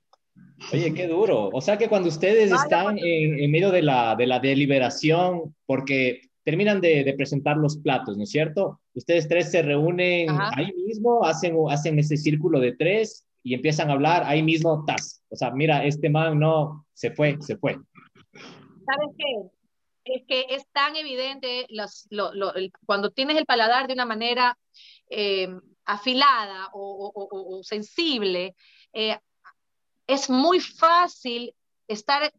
Oye, qué duro. O sea que cuando ustedes están en, medio de la, de la deliberación, porque terminan de, presentar los platos, ¿no es cierto? Ustedes tres se reúnen ahí mismo, hacen, hacen ese círculo de tres y empiezan a hablar ahí mismo, tas. O sea, mira, este man no, se fue, se fue. ¿Sabes qué? Es que es tan evidente los, cuando tienes el paladar de una manera eh, afilada o, sensible, eh, es muy fácil estar,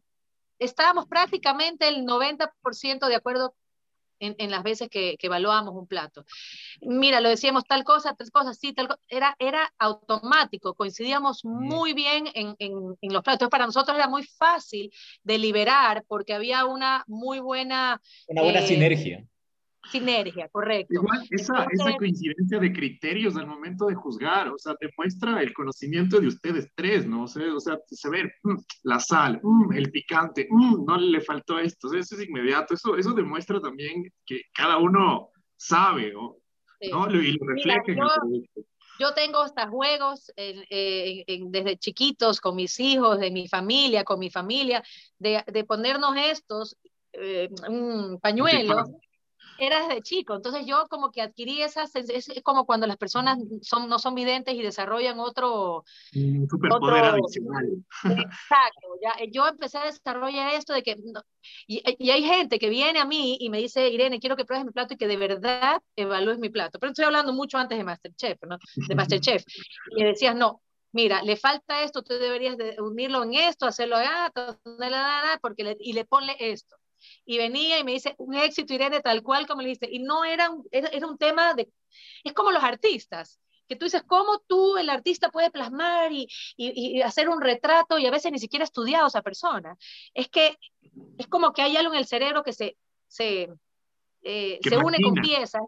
estábamos prácticamente el 90% de acuerdo en, las veces que, evaluamos un plato. Mira, lo decíamos tal cosa, tal cosa, sí, tal cosa, era, era automático, coincidíamos muy bien en, en, los platos. para nosotros era muy fácil deliberar porque había una muy buena... Una buena eh, sinergia. Sinergia, correcto. Igual, esa, esa coincidencia de criterios al momento de juzgar, o sea, demuestra el conocimiento de ustedes tres, ¿no? O sea, o sea saber mm, la sal, mm, el picante, mm, no le faltó esto, o sea, eso es inmediato, eso, eso demuestra también que cada uno sabe, ¿no? Y lo refleja en el producto. Yo tengo hasta juegos desde chiquitos con mis hijos, de mi familia, con mi familia, de, de ponernos estos eh, un pañuelo era desde chico. Entonces yo como que adquirí esas, es, como cuando las personas son, no son videntes y desarrollan otro... Un superpoder adicional. Exacto. Ya, eh, yo empecé a desarrollar esto de que... Y, y, hay gente que viene a mí y me dice, Irene, quiero que pruebes mi plato y que de verdad evalúes mi plato. Pero estoy hablando mucho antes de Masterchef, ¿no? De Masterchef. Y le decías, no, mira, le falta esto, tú deberías de unirlo en esto, hacerlo, ah, porque le, y le ponle esto y venía y me dice, un éxito, Irene, tal cual como le dice, y no era un, era, un tema de, es como los artistas, que tú dices, ¿cómo tú, el artista, puede plasmar y, y, hacer un retrato y a veces ni siquiera ha estudiado a esa persona? Es que es como que hay algo en el cerebro que se, se, eh, se une con piezas,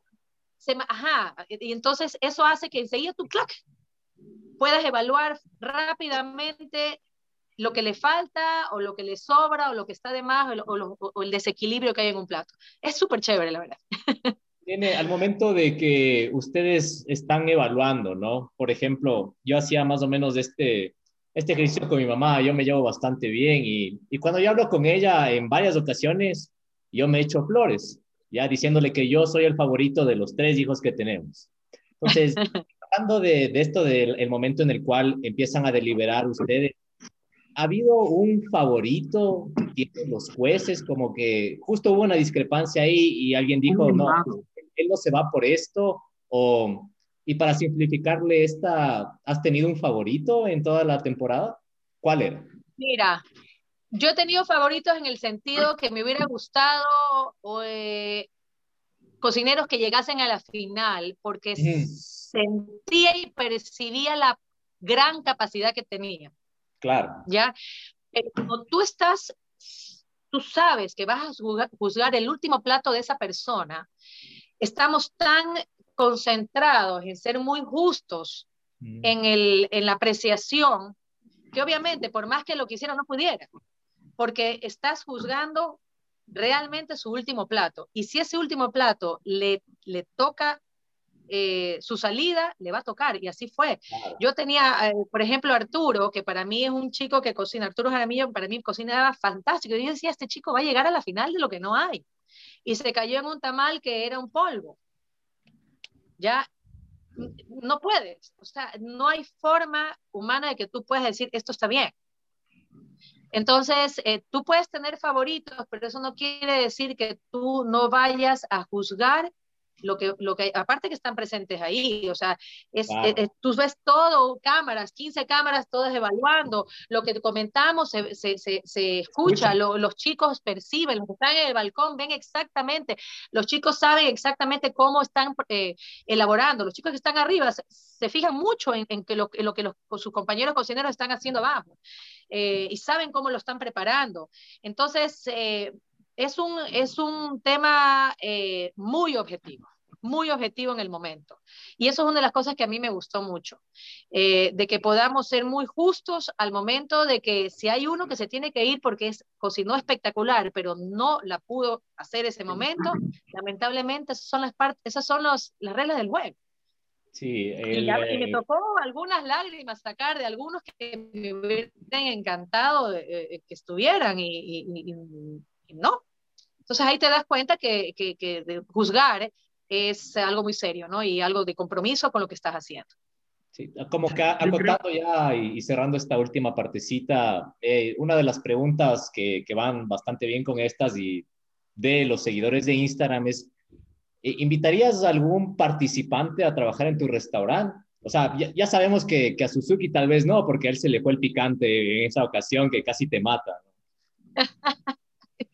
se, ajá, y entonces eso hace que enseguida tú, clac, puedas evaluar rápidamente lo que le falta o lo que le sobra o lo que está de más o, el desequilibrio que hay en un plato. Es súper chévere, la verdad. Tiene, al momento de que ustedes están evaluando, ¿no? Por ejemplo, yo hacía más o menos este, este ejercicio con mi mamá, yo me llevo bastante bien y, y cuando yo hablo con ella en varias ocasiones, yo me echo flores, ya diciéndole que yo soy el favorito de los tres hijos que tenemos. Entonces, hablando de, de esto del momento en el cual empiezan a deliberar ustedes, ¿ha habido un favorito que los jueces? Como que justo hubo una discrepancia ahí y alguien dijo, no, él no se va por esto. O, y para simplificarle esta, ¿has tenido un favorito en toda la temporada? ¿Cuál era? Mira, yo he tenido favoritos en el sentido que me hubiera gustado eh, cocineros que llegasen a la final, porque sentía y percibía la gran capacidad que tenía. Claro. ¿Ya? Pero cuando tú estás, tú sabes que vas a juzgar, el último plato de esa persona, estamos tan concentrados en ser muy justos mm. en, el, en la apreciación, que obviamente por más que lo quisiera no pudiera, porque estás juzgando realmente su último plato. Y si ese último plato le, le toca eh, su salida le va a tocar y así fue. Yo tenía, eh, por ejemplo, Arturo, que para mí es un chico que cocina, Arturo Jaramillo para mí cocinaba fantástico. Yo decía, este chico va a llegar a la final de lo que no hay. Y se cayó en un tamal que era un polvo. Ya no puedes, o sea, no hay forma humana de que tú puedas decir esto está bien. Entonces, eh, tú puedes tener favoritos, pero eso no quiere decir que tú no vayas a juzgar lo que, lo que, aparte que están presentes ahí, o sea, es, tú ves todo, cámaras, 15 cámaras, todas evaluando, lo que comentamos se, se, se, escucha, los chicos perciben, los que están en el balcón ven exactamente, los chicos saben exactamente cómo están eh, elaborando, los chicos que están arriba se, fijan mucho en, que lo, lo que los, sus compañeros cocineros están haciendo abajo eh, y saben cómo lo están preparando. Entonces, eh, es un, es un tema eh, muy objetivo, muy objetivo en el momento. Y eso es una de las cosas que a mí me gustó mucho, eh, de que podamos ser muy justos al momento de que si hay uno que se tiene que ir porque es, cocinó espectacular, pero no la pudo hacer ese momento, lamentablemente esas son las, esas son las reglas del juego. Sí, y, me tocó algunas lágrimas sacar de algunos que me hubieran encantado que estuvieran y, no. Entonces ahí te das cuenta que, que, que juzgar es algo muy serio, ¿no? Y algo de compromiso con lo que estás haciendo. Sí, como que acotando ya y, cerrando esta última partecita, eh, una de las preguntas que, que, van bastante bien con estas y de los seguidores de Instagram es, eh, ¿invitarías a algún participante a trabajar en tu restaurante? O sea, ya, sabemos que, que, a Suzuki tal vez no, porque a él se le fue el picante en esa ocasión que casi te mata.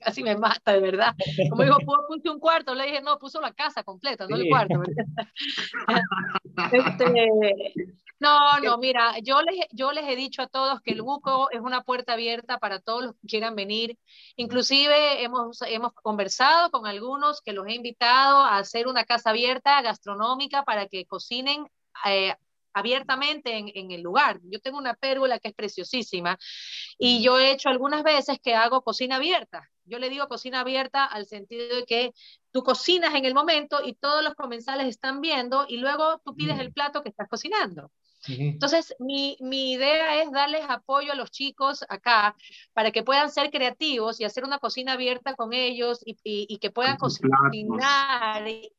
casi me mata, de verdad. Como dijo, puse un cuarto, le dije, no, puso la casa completa, no el cuarto. este, no, no, mira, yo les, yo les he dicho a todos que el buco es una puerta abierta para todos los que quieran venir. Inclusive hemos, hemos conversado con algunos que los he invitado a hacer una casa abierta gastronómica para que cocinen eh, abiertamente en, en, el lugar. Yo tengo una pérgola que es preciosísima y yo he hecho algunas veces que hago cocina abierta. Yo le digo cocina abierta al sentido de que tú cocinas en el momento y todos los comensales están viendo y luego tú pides el plato que estás cocinando. Entonces, mi, mi, idea es darles apoyo a los chicos acá para que puedan ser creativos y hacer una cocina abierta con ellos y, y, y que puedan cocinar y,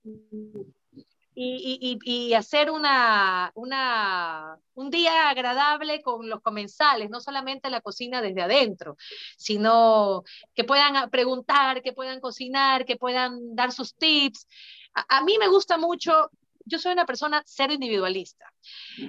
y, hacer una, una, un día agradable con los comensales, no solamente la cocina desde adentro, sino que puedan preguntar, que puedan cocinar, que puedan dar sus tips. A, mí me gusta mucho yo soy una persona cero individualista.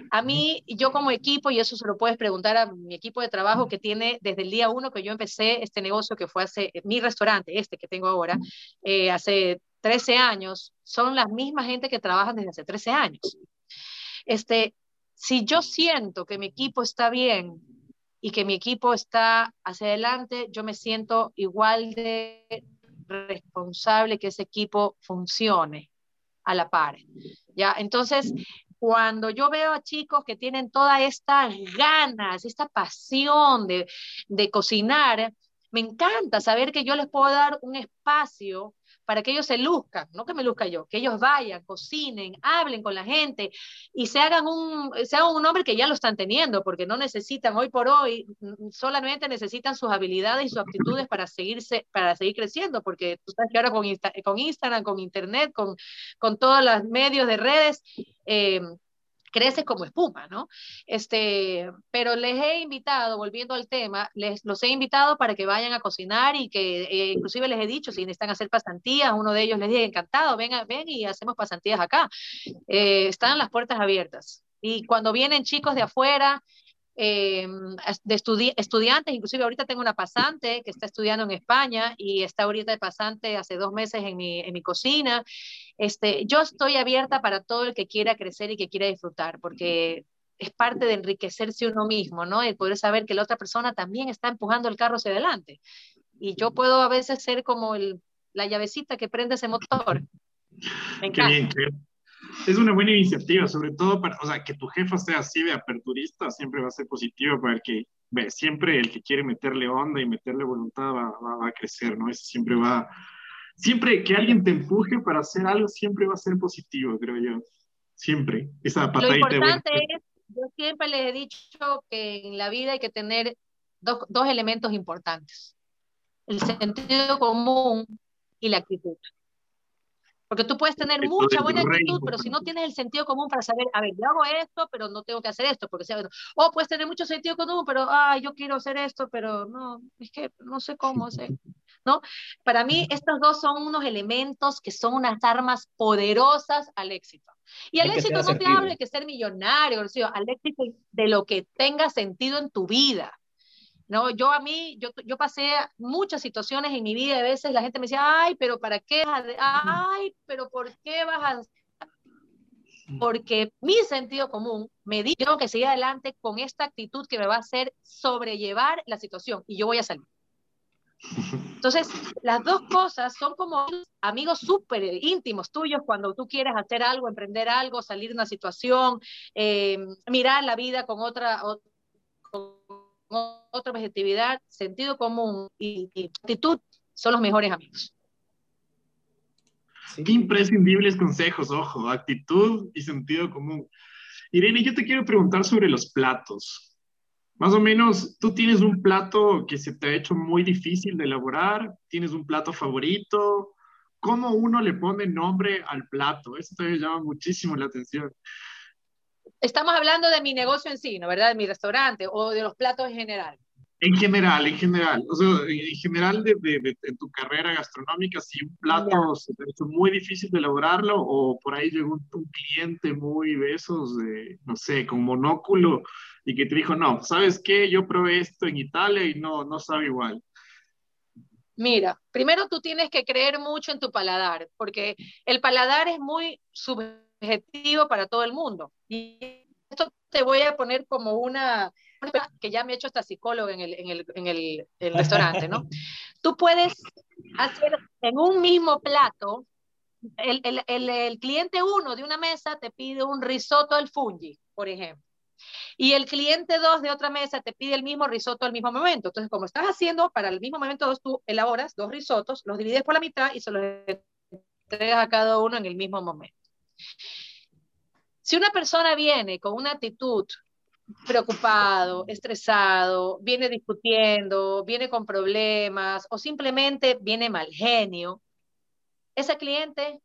A mí, yo como equipo, y eso se lo puedes preguntar a mi equipo de trabajo que tiene desde el día uno que yo empecé este negocio que fue hace, mi restaurante, este que tengo ahora, eh, hace 13 años, son las mismas gente que trabajan desde hace 13 años. Este, si yo siento que mi equipo está bien y que mi equipo está hacia adelante, yo me siento igual de responsable que ese equipo funcione a la par. ¿ya? Entonces, cuando yo veo a chicos que tienen todas estas ganas, esta pasión de, de cocinar, me encanta saber que yo les puedo dar un espacio para que ellos se luzcan, no que me luzca yo, que ellos vayan, cocinen, hablen con la gente y se hagan un, se un nombre que ya lo están teniendo, porque no necesitan hoy por hoy, mm, solamente necesitan sus habilidades y sus aptitudes para, seguirse, para seguir creciendo, porque tú sabes que ahora con, con Instagram, con Internet, con, con todos los medios de redes, eh, crece como espuma, ¿no? Este, pero les he invitado, volviendo al tema, les los he invitado para que vayan a cocinar y que eh, inclusive les he dicho, si necesitan hacer pasantías, uno de ellos les dije, encantado, ven, ven y hacemos pasantías acá. Eh, están las puertas abiertas. Y cuando vienen chicos de afuera, eh, de estudiantes, inclusive ahorita tengo una pasante que está estudiando en España y está ahorita de pasante hace dos meses en mi, en mi cocina. Este, yo estoy abierta para todo el que quiera crecer y que quiera disfrutar, porque es parte de enriquecerse uno mismo, ¿no? El poder saber que la otra persona también está empujando el carro hacia adelante. Y yo puedo a veces ser como el, la llavecita que prende ese motor. Me encanta es una buena iniciativa, sobre todo para, o sea, que tu jefa sea así de aperturista siempre va a ser positivo para el que, ve, siempre el que quiere meterle onda y meterle voluntad va, va, a crecer, ¿no? Eso siempre va, siempre que alguien te empuje para hacer algo, siempre va a ser positivo, creo yo. Siempre. Esa patadita Lo importante es, yo siempre les he dicho que en la vida hay que tener dos, dos elementos importantes. El sentido común y la actitud. Porque tú puedes tener mucha buena actitud, pero si no tienes el sentido común para saber, a ver, yo hago esto, pero no tengo que hacer esto, porque sea, o puedes tener mucho sentido común, pero, ah, yo quiero hacer esto, pero no, es que no sé cómo hacer, ¿no? Para mí, estos dos son unos elementos que son unas armas poderosas al éxito. Y al éxito no te hablo de que ser millonario, al éxito de lo que tenga sentido en tu vida. No, yo a mí, yo, yo pasé muchas situaciones en mi vida, a veces la gente me decía, ay, pero ¿para qué? Ay, pero ¿por qué vas a...? Porque mi sentido común me dijo que seguir adelante con esta actitud que me va a hacer sobrellevar la situación y yo voy a salir. Entonces, las dos cosas son como amigos súper íntimos tuyos cuando tú quieres hacer algo, emprender algo, salir de una situación, eh, mirar la vida con otra, otra objetividad, sentido común y, actitud son los mejores amigos. Imprescindibles consejos, ojo, actitud y sentido común. Irene, yo te quiero preguntar sobre los platos. Más o menos, tú tienes un plato que se te ha hecho muy difícil de elaborar, tienes un plato favorito. ¿Cómo uno le pone nombre al plato? Eso te llama muchísimo la atención. Estamos hablando de mi negocio en sí, ¿no? ¿Verdad? De mi restaurante o de los platos en general. En general, en general. O sea, en general de, de, tu carrera gastronómica, si un plato se te muy difícil de elaborarlo o por ahí llegó un, cliente muy besos, de, no sé, con monóculo y que te dijo, no, ¿sabes qué? Yo probé esto en Italia y no, no sabe igual. Mira, primero tú tienes que creer mucho en tu paladar, porque el paladar es muy subjetivo para todo el mundo. Y esto te voy a poner como una, que ya me he hecho hasta psicólogo en el, en el, en el, el restaurante, ¿no? Tú puedes hacer en un mismo plato, el, el, el, cliente uno de una mesa te pide un risotto al fungi, por ejemplo. Y el cliente dos de otra mesa te pide el mismo risotto al mismo momento. Entonces, como estás haciendo para el mismo momento dos, tú elaboras dos risotos, los divides por la mitad y se los entregas a cada uno en el mismo momento. Si una persona viene con una actitud preocupado, estresado, viene discutiendo, viene con problemas o simplemente viene mal genio, ese cliente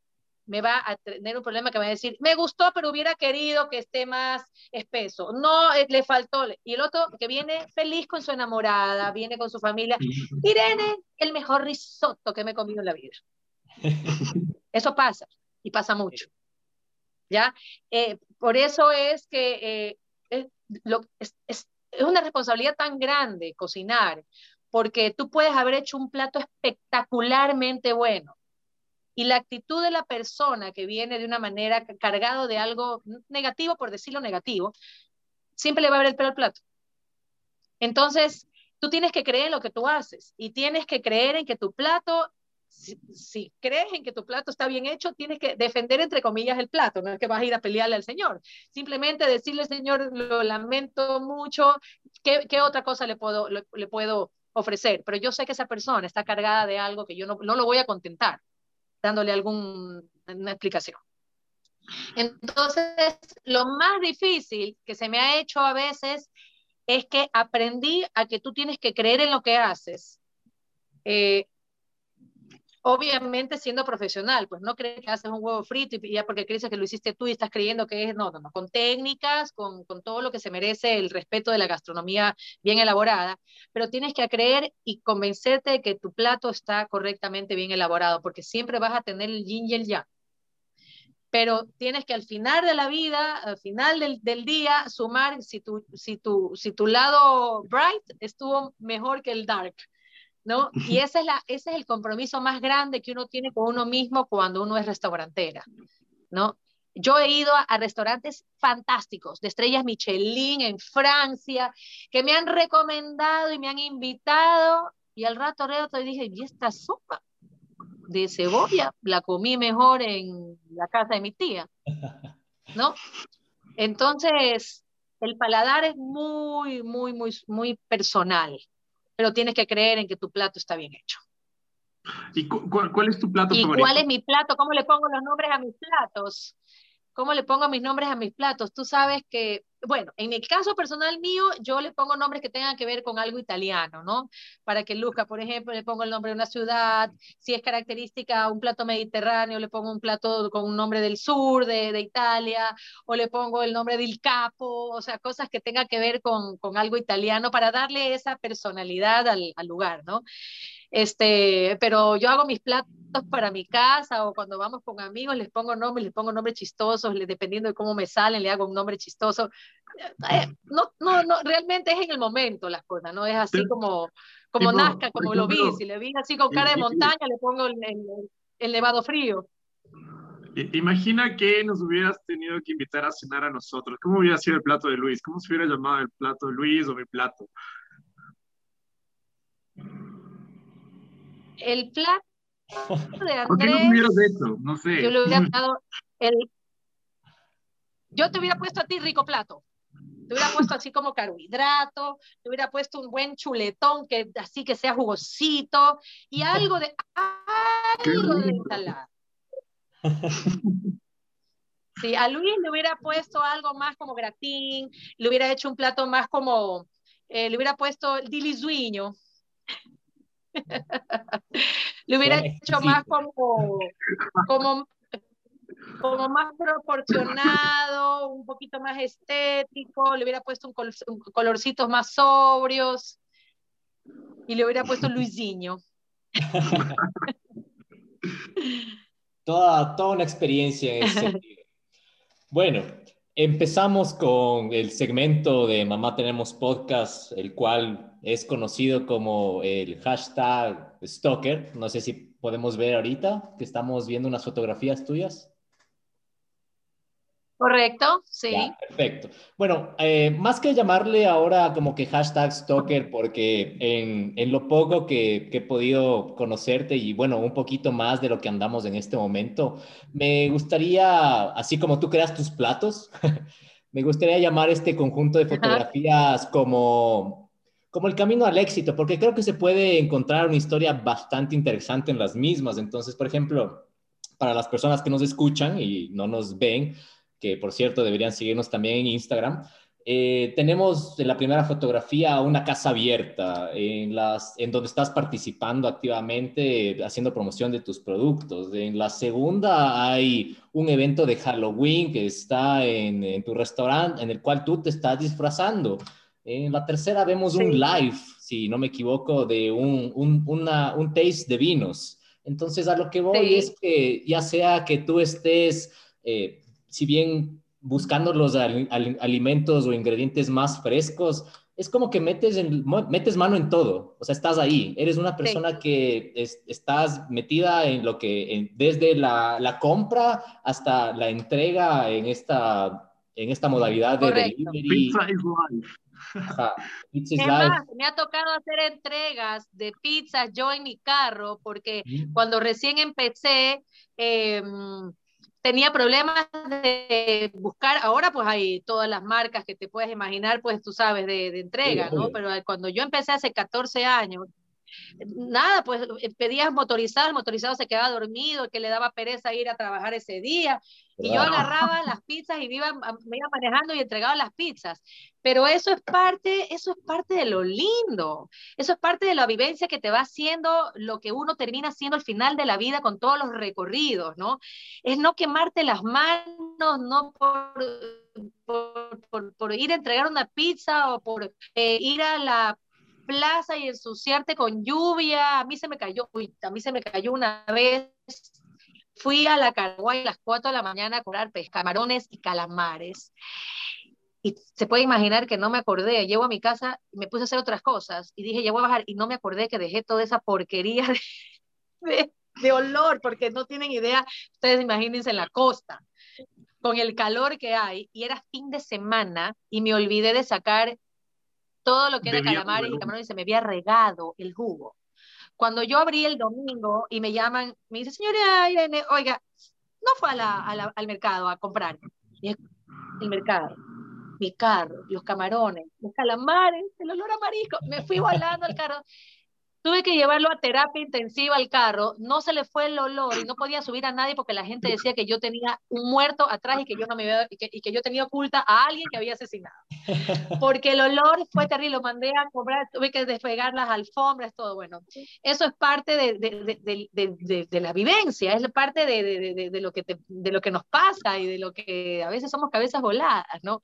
me va a tener un problema que va a decir, me gustó, pero hubiera querido que esté más espeso. No, eh, le faltó. Y el otro que viene feliz con su enamorada, viene con su familia. Irene, el mejor risotto que me he comido en la vida. Eso pasa, y pasa mucho. ¿Ya? Eh, por eso es que eh, es, una responsabilidad tan grande cocinar, porque tú puedes haber hecho un plato espectacularmente bueno. Y la actitud de la persona que viene de una manera cargado de algo negativo, por decirlo negativo, siempre le va a ver el pelo plato. Entonces, tú tienes que creer en lo que tú haces y tienes que creer en que tu plato si, crees en que tu plato está bien hecho, tienes que defender, entre comillas, el plato, no es que vas a ir a pelearle al Señor. Simplemente decirle, Señor, lo lamento mucho, ¿qué, otra cosa le puedo, le, puedo ofrecer? Pero yo sé que esa persona está cargada de algo que yo no, no lo voy a contentar, dándole alguna explicación. Entonces, lo más difícil que se me ha hecho a veces es que aprendí a que tú tienes que creer en lo que haces. Eh, obviamente siendo profesional, pues no crees que haces un huevo frito y ya porque crees que lo hiciste tú y estás creyendo que es, no, no, no, con técnicas, con, con todo lo que se merece el respeto de la gastronomía bien elaborada, pero tienes que creer y convencerte de que tu plato está correctamente bien elaborado, porque siempre vas a tener el yin y el. Pero tienes que al final de la vida, al final del, del día, sumar si tu, si, tu, si tu lado bright estuvo mejor que el dark ¿no? Y ese es, la, ese es el compromiso más grande que uno tiene con uno mismo cuando uno es restaurantera, ¿no? Yo he ido a, restaurantes fantásticos, de estrellas Michelin en Francia, que me han recomendado y me han invitado, y al rato rato dije, ¿y esta sopa de cebolla? La comí mejor en la casa de mi tía, ¿no? Entonces, el paladar es muy, muy, muy, muy personal pero tienes que creer en que tu plato está bien hecho. ¿Y cuál, es tu plato ¿Y favorito? cuál es mi plato? ¿Cómo le pongo los nombres a mis platos? ¿Cómo le pongo mis nombres a mis platos? Tú sabes que, bueno, en el caso personal mío, yo le pongo nombres que tengan que ver con algo italiano, ¿no? Para que luzca, por ejemplo, le pongo el nombre de una ciudad, si es característica un plato mediterráneo, le pongo un plato con un nombre del sur de, de Italia, o le pongo el nombre del capo, o sea, cosas que tengan que ver con, con algo italiano para darle esa personalidad al, al lugar, ¿no? Este, pero yo hago mis platos para mi casa o cuando vamos con amigos les pongo nombres, les pongo nombres chistosos, dependiendo de cómo me salen, le hago un nombre chistoso. Eh, no, no, no, realmente es en el momento las cosas, no es así como, como nazca, como lo vi. Si le vi así con cara de montaña, le pongo el, el, nevado frío. Imagina que nos hubieras tenido que invitar a cenar a nosotros. ¿Cómo hubiera sido el plato de Luis? ¿Cómo se hubiera llamado el plato de Luis o mi plato? El plato de Andrés. ¿Por qué no hubieras hecho? No sé. Yo le hubiera dado el. Yo te hubiera puesto a ti rico plato. Te hubiera puesto así como carbohidrato, te hubiera puesto un buen chuletón que así que sea jugosito y algo de algo de ensalada. Sí, a Luis le hubiera puesto algo más como gratín, le hubiera hecho un plato más como, eh, le hubiera puesto dilisuño. le hubiera hecho más como, como, como más proporcionado, un poquito más estético, le hubiera puesto un, colorcitos más sobrios y le hubiera puesto Luisinho. toda, toda una experiencia en ese sentido. Bueno, empezamos con el segmento de Mamá Tenemos Podcast, el cual es conocido como el hashtag Stalker. No sé si podemos ver ahorita que estamos viendo unas fotografías tuyas. Correcto, sí. perfecto. Bueno, eh, más que llamarle ahora como que hashtag stalker, porque en, en lo poco que, que, he podido conocerte y bueno, un poquito más de lo que andamos en este momento, me gustaría, así como tú creas tus platos, me gustaría llamar este conjunto de fotografías como, como el camino al éxito, porque creo que se puede encontrar una historia bastante interesante en las mismas. Entonces, por ejemplo, para las personas que nos escuchan y no nos ven, que por cierto deberían seguirnos también en Instagram. Eh, tenemos en la primera fotografía una casa abierta en, las, en donde estás participando activamente haciendo promoción de tus productos. En la segunda hay un evento de Halloween que está en, en tu restaurante en el cual tú te estás disfrazando. En la tercera vemos un live, si no me equivoco, de un, un, una, un taste de vinos. Entonces a lo que voy es que ya sea que tú estés... Eh, si bien buscando los alimentos o ingredientes más frescos, es como que metes, metes mano en todo, o sea, estás ahí, eres una persona que estás metida en lo que, desde la, compra hasta la entrega en esta, en esta modalidad de delivery. Pizza is life. Más, me ha tocado hacer entregas de pizzas yo en mi carro, porque mm. cuando recién empecé, eh, tenía problemas de buscar, ahora pues hay todas las marcas que te puedes imaginar, pues tú sabes, de, de entrega, ¿no? Pero cuando yo empecé hace 14 años, nada, pues eh, pedías motorizado, el motorizado se quedaba dormido, que le daba pereza ir a trabajar ese día, y yo agarraba las pizzas y me iba, me iba manejando y entregaba las pizzas. Pero eso es parte, eso es parte de lo lindo, eso es parte de la vivencia que te va haciendo lo que uno termina haciendo al final de la vida con todos los recorridos, ¿no? Es no quemarte las manos, no por, por, por, ir a entregar una pizza o por eh, ir a la plaza y ensuciarte con lluvia. A mí se me cayó, uy, a mí se me cayó una vez. Fui a la Caraguay a las 4 de la mañana a cobrar pescamarones y calamares. Y se puede imaginar que no me acordé. Llego a mi casa y me puse a hacer otras cosas y dije, ya voy a bajar. Y no me acordé que dejé toda esa porquería de, de olor, porque no tienen idea. Ustedes imagínense en la costa, con el calor que hay. Y era fin de semana y me olvidé de sacar todo lo que era calamares y camarones se me había regado el jugo. Cuando yo abrí el domingo y me llaman, me dice, señora Irene, oiga, no fue a la, al mercado a comprar. el mercado, mi carro, los camarones, los calamares, el olor a marisco. Me fui volando al carro. Tuve que llevarlo a terapia intensiva al carro, no se le fue el olor y no podía subir a nadie porque la gente decía que yo tenía un muerto atrás y que yo no me había, y que, y que yo tenía oculta a alguien que había asesinado. Porque el olor fue terrible, lo mandé a cobrar, tuve que despegar las alfombras, todo bueno. Eso es parte de, de, de, de la vivencia, es parte de, lo que de lo que nos pasa y de lo que a veces somos cabezas voladas, ¿no?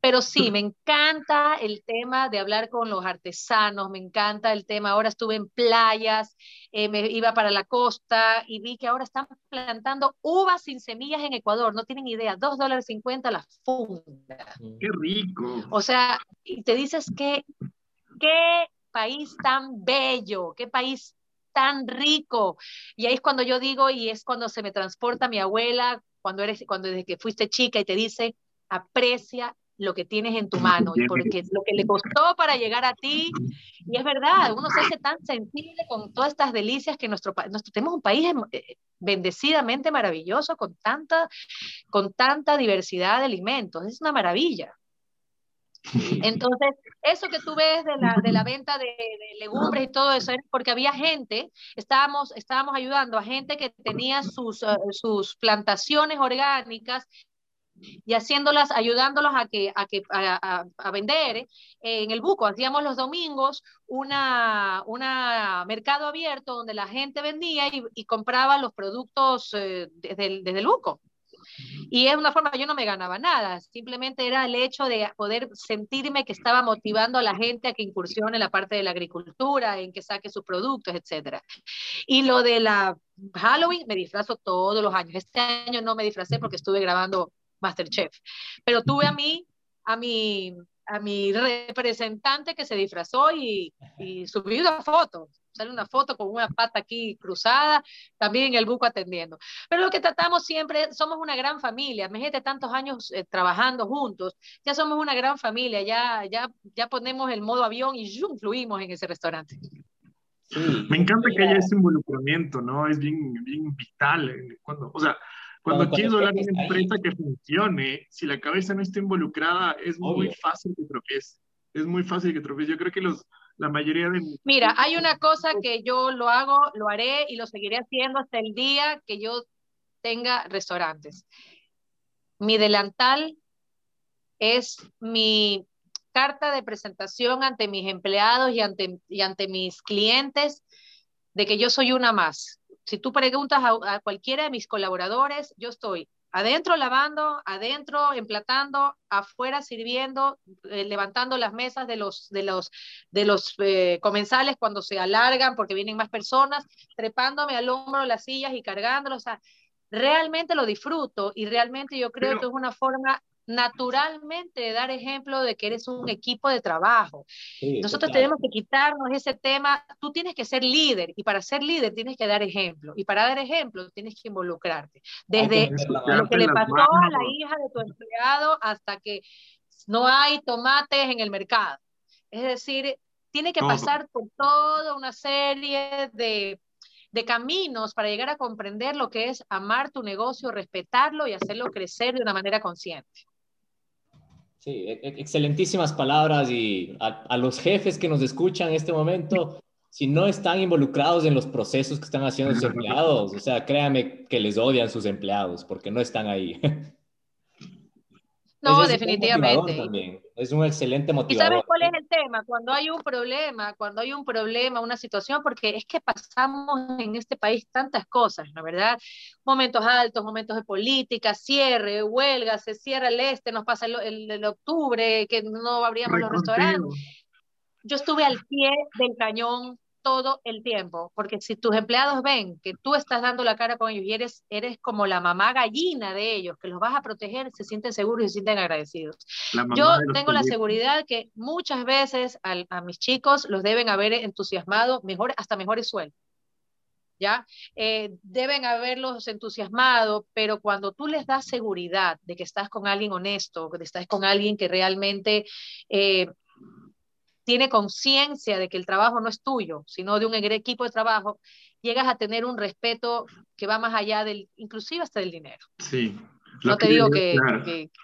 Pero sí, me encanta el tema de hablar con los artesanos, me encanta el tema, ahora estuve en playas, eh, me iba para la costa y vi que ahora están plantando uvas sin semillas en Ecuador, no tienen idea, dos dólares cincuenta la funda. Mm. ¡Qué rico! O sea, y te dices que, qué país tan bello, qué país tan rico. Y ahí es cuando yo digo, y es cuando se me transporta mi abuela, cuando eres, cuando desde que fuiste chica y te dice, aprecia lo que tienes en tu mano, porque lo que le costó para llegar a ti, y es verdad, uno se hace tan sensible con todas estas delicias que nuestro, nuestro tenemos un país eh, bendecidamente maravilloso con tanta, con tanta diversidad de alimentos, es una maravilla. Entonces, eso que tú ves de la, de la venta de, legumbres y todo eso es porque había gente, estábamos, estábamos ayudando a gente que tenía sus, eh, sus plantaciones orgánicas y haciéndolas, ayudándolos a que a, que, a, a, vender eh, en el buco. Hacíamos los domingos una, una mercado abierto donde la gente vendía y, y compraba los productos eh, desde, desde el buco. Y es una forma, yo no me ganaba nada, simplemente era el hecho de poder sentirme que estaba motivando a la gente a que incursione en la parte de la agricultura, en que saque sus productos, etc. Y lo de la Halloween, me disfrazo todos los años. Este año no me disfracé porque estuve grabando Masterchef, pero tuve a mí, a mi, a mi representante que se disfrazó y, y subí una foto sale una foto con una pata aquí cruzada, también el buco atendiendo. Pero lo que tratamos siempre, somos una gran familia, imagínate tantos años eh, trabajando juntos, ya somos una gran familia, ya, ya, ya ponemos el modo avión y ¡zum! fluimos en ese restaurante. Me encanta que haya ese involucramiento, ¿no? Es bien, bien vital. Eh, cuando, o sea, cuando quieres hablar de una empresa que funcione, si la cabeza no está involucrada, es muy fácil que tropiece. Es muy fácil que tropiece. Yo creo que los, la mayoría de... Mira, hay una cosa que yo lo hago, lo haré y lo seguiré haciendo hasta el día que yo tenga restaurantes. Mi delantal es mi carta de presentación ante mis empleados y ante, y ante mis clientes de que yo soy una más. Si tú preguntas a, a cualquiera de mis colaboradores, yo estoy Adentro lavando, adentro emplatando, afuera sirviendo, eh, levantando las mesas de los, de los, de los eh, comensales cuando se alargan porque vienen más personas, trepándome al hombro las sillas y cargándolos. O sea, realmente lo disfruto y realmente yo creo que es una forma naturalmente dar ejemplo de que eres un equipo de trabajo. Nosotros tenemos que quitarnos ese tema, tú tienes que ser líder y para ser líder tienes que dar ejemplo y para dar ejemplo tienes que involucrarte. Desde lo que le pasó a la hija de tu empleado hasta que no hay tomates en el mercado. Es decir, tiene que pasar por toda una serie de de caminos para llegar a comprender lo que es amar tu negocio, respetarlo y hacerlo crecer de una manera consciente. Sí, e, e, excelentísimas palabras y a, los jefes que nos escuchan en este momento, si no están involucrados en los procesos que están haciendo sus empleados, o sea, créanme que les odian sus empleados porque no están ahí. No, definitivamente. Es un excelente motivador. ¿Y sabes cuál es el tema? Cuando hay un problema, cuando hay un problema, una situación, porque es que pasamos en este país tantas cosas, ¿no verdad? Momentos altos, momentos de política, cierre, huelga, se cierra el este, nos pasa el, el, octubre, que no abríamos los restaurantes. Yo estuve al pie del cañón todo el tiempo, porque si tus empleados ven que tú estás dando la cara con ellos y eres, eres como la mamá gallina de ellos, que los vas a proteger, se sienten seguros y se sienten agradecidos. Yo tengo la seguridad que muchas veces a, mis chicos los deben haber entusiasmado mejor, hasta mejores sueldos. ¿ya? Eh, deben haberlos entusiasmado, pero cuando tú les das seguridad de que estás con alguien honesto, que estás con alguien que realmente eh, tiene conciencia de que el trabajo no es tuyo, sino de un equipo de trabajo, llegas a tener un respeto que va más allá del, inclusive hasta del dinero. Sí, no te digo que,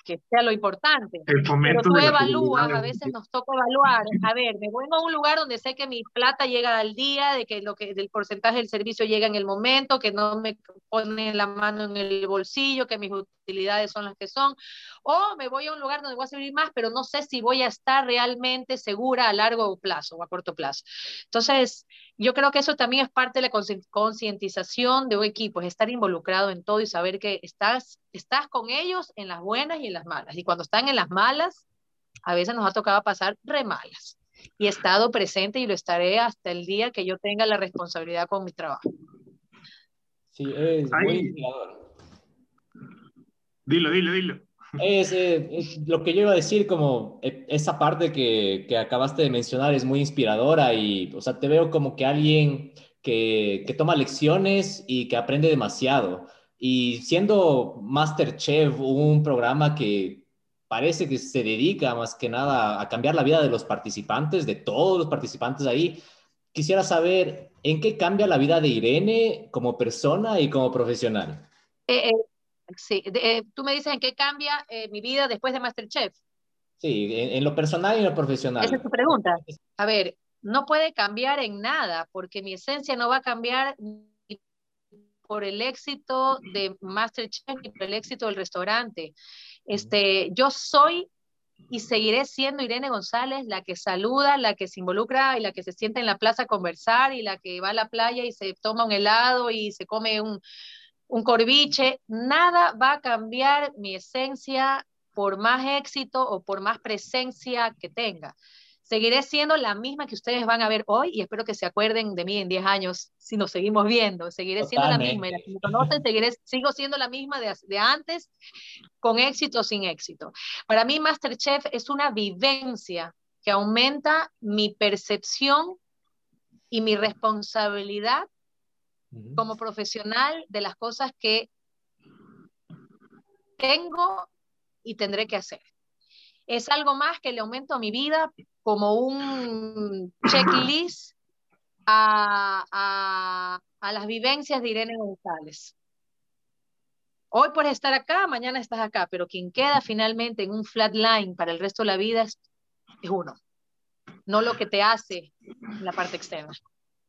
que, sea lo importante, pero tú evalúas, a veces nos toca evaluar, a ver, me voy a un lugar donde sé que mi plata llega al día, de que lo que del porcentaje del servicio llega en el momento, que no me pone la mano en el bolsillo, que mis utilidades son las que son, o me voy a un lugar donde voy a servir más, pero no sé si voy a estar realmente segura a largo plazo o a corto plazo. Entonces, yo creo que eso también es parte de la concientización de un equipo, es estar involucrado en todo y saber que estás, estás con ellos en las buenas y en las malas. Y cuando están en las malas, a veces nos ha tocado pasar re malas. Y he estado presente y lo estaré hasta el día que yo tenga la responsabilidad con mi trabajo. Sí, es muy inspirador. Dilo, dilo, dilo. Es, es, lo que yo iba a decir, como e, esa parte que, que, acabaste de mencionar es muy inspiradora y, o sea, te veo como que alguien que, que toma lecciones y que aprende demasiado. Y siendo Masterchef un programa que parece que se dedica más que nada a cambiar la vida de los participantes, de todos los participantes ahí, quisiera saber en qué cambia la vida de Irene como persona y como profesional. Eh, eh Sí, eh, tú me dices en qué cambia eh, mi vida después de Masterchef. Sí, en, lo personal y en lo profesional. Esa es tu pregunta. A ver, no puede cambiar en nada, porque mi esencia no va a cambiar por el éxito de Masterchef y por el éxito del restaurante. Este, yo soy y seguiré siendo Irene González, la que saluda, la que se involucra y la que se sienta en la plaza a conversar y la que va a la playa y se toma un helado y se come un, un corviche. Nada va a cambiar mi esencia por más éxito o por más presencia que tenga. Seguiré siendo la misma que ustedes van a ver hoy y espero que se acuerden de mí en 10 años si nos seguimos viendo. Seguiré siendo la misma. Y me conocen, seguiré, sigo siendo la misma de, de antes, con éxito o sin éxito. Para mí, Masterchef es una vivencia que aumenta mi percepción y mi responsabilidad como profesional de las cosas que tengo y tendré que hacer. Es algo más que le aumento a mi vida como un checklist a, a, las vivencias de Irene González. Hoy puedes estar acá, mañana estás acá, pero quien queda finalmente en un flat line para el resto de la vida es, uno, no lo que te hace la parte externa.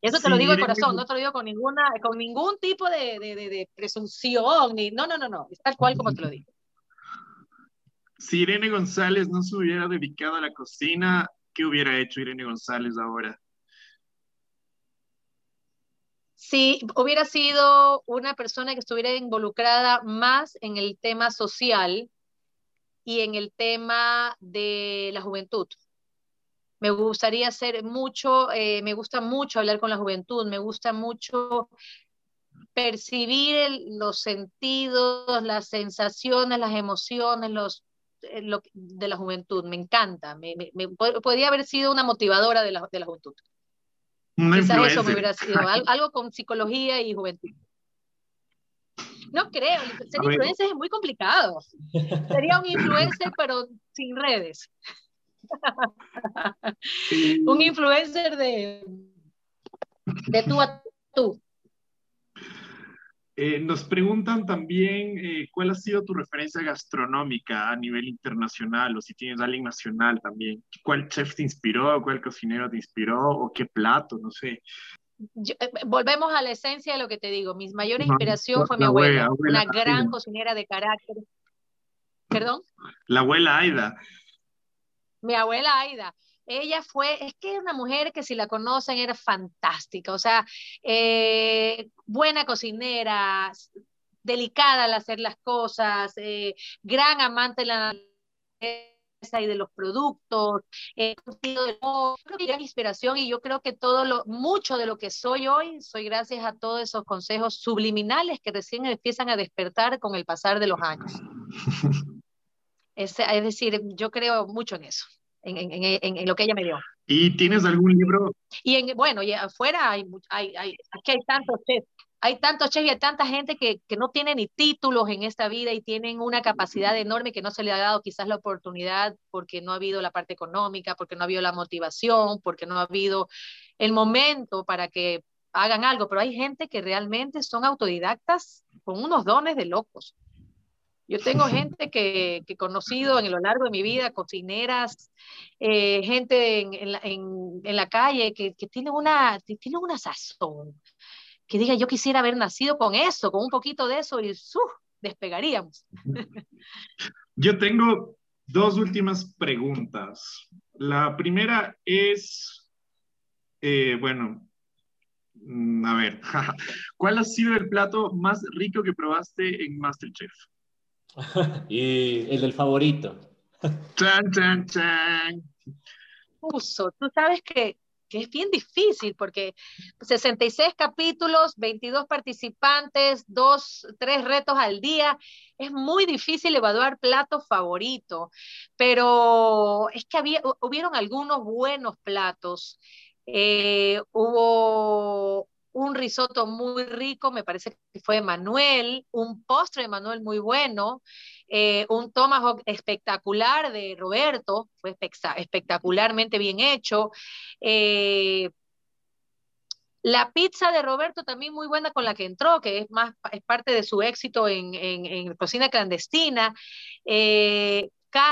Eso te lo digo de corazón, no te lo digo con, ninguna, con ningún tipo de, de, de, presunción, ni, no, no, no, no, es tal cual como te lo digo. Si Irene González no se hubiera dedicado a la cocina, ¿qué hubiera hecho Irene González ahora? Si hubiera sido una persona que estuviera involucrada más en el tema social y en el tema de la juventud. Me gustaría hacer mucho, eh, me gusta mucho hablar con la juventud, me gusta mucho percibir los sentidos, las sensaciones, las emociones, los eh, de la juventud, me encanta, me, podría haber sido una motivadora de la, de la juventud. Quizás eso me hubiera sido algo, con psicología y juventud. No creo, ser influencer es muy complicado. Sería un influencer, pero sin redes. un influencer de, de tú a tú. Eh, nos preguntan también eh, cuál ha sido tu referencia gastronómica a nivel internacional o si tienes alguien nacional también. ¿Cuál chef te inspiró? ¿Cuál cocinero te inspiró? ¿O qué plato? No sé. Eh, volvemos a la esencia de lo que te digo. Mi mayor inspiración fue mi abuela, una gran cocinera de carácter. ¿Perdón? La abuela Aida. Mi abuela Aida ella fue, es que es una mujer que si la conocen era fantástica, o sea, eh, buena cocinera, delicada al hacer las cosas, eh, gran amante de la y de los productos, eh, yo creo que inspiración y yo creo que todo lo, mucho de lo que soy hoy, soy gracias a todos esos consejos subliminales que recién empiezan a despertar con el pasar de los años. es decir, yo creo mucho en eso en, lo que ella me dio. ¿Y tienes algún libro? Y en, bueno, y afuera hay, hay, hay, aquí hay tantos chefs, hay tantos chefs y hay tanta gente que, que, no tiene ni títulos en esta vida y tienen una capacidad enorme que no se le ha dado quizás la oportunidad porque no ha habido la parte económica, porque no ha habido la motivación, porque no ha habido el momento para que hagan algo, pero hay gente que realmente son autodidactas con unos dones de locos. Yo tengo gente que, he conocido en lo largo de mi vida, cocineras, eh, gente en, la, calle que, tiene, una, tiene una sazón, que diga, yo quisiera haber nacido con eso, con un poquito de eso, y ¡uh! despegaríamos. Yo tengo dos últimas preguntas. La primera es, eh, bueno, mm, a ver, ¿cuál ha sido el plato más rico que probaste en Masterchef? y el del favorito. Chan, chan, chan. Uso, tú sabes que, que, es bien difícil porque 66 capítulos, 22 participantes, dos, tres retos al día. Es muy difícil evaluar plato favorito, pero es que había, hubieron algunos buenos platos. Eh, hubo un risotto muy rico, me parece que fue Manuel, un postre de Manuel muy bueno, eh, un tomahawk espectacular de Roberto, fue espectacularmente bien hecho. Eh, la pizza de Roberto también muy buena con la que entró, que es más es parte de su éxito en, cocina clandestina. Eh,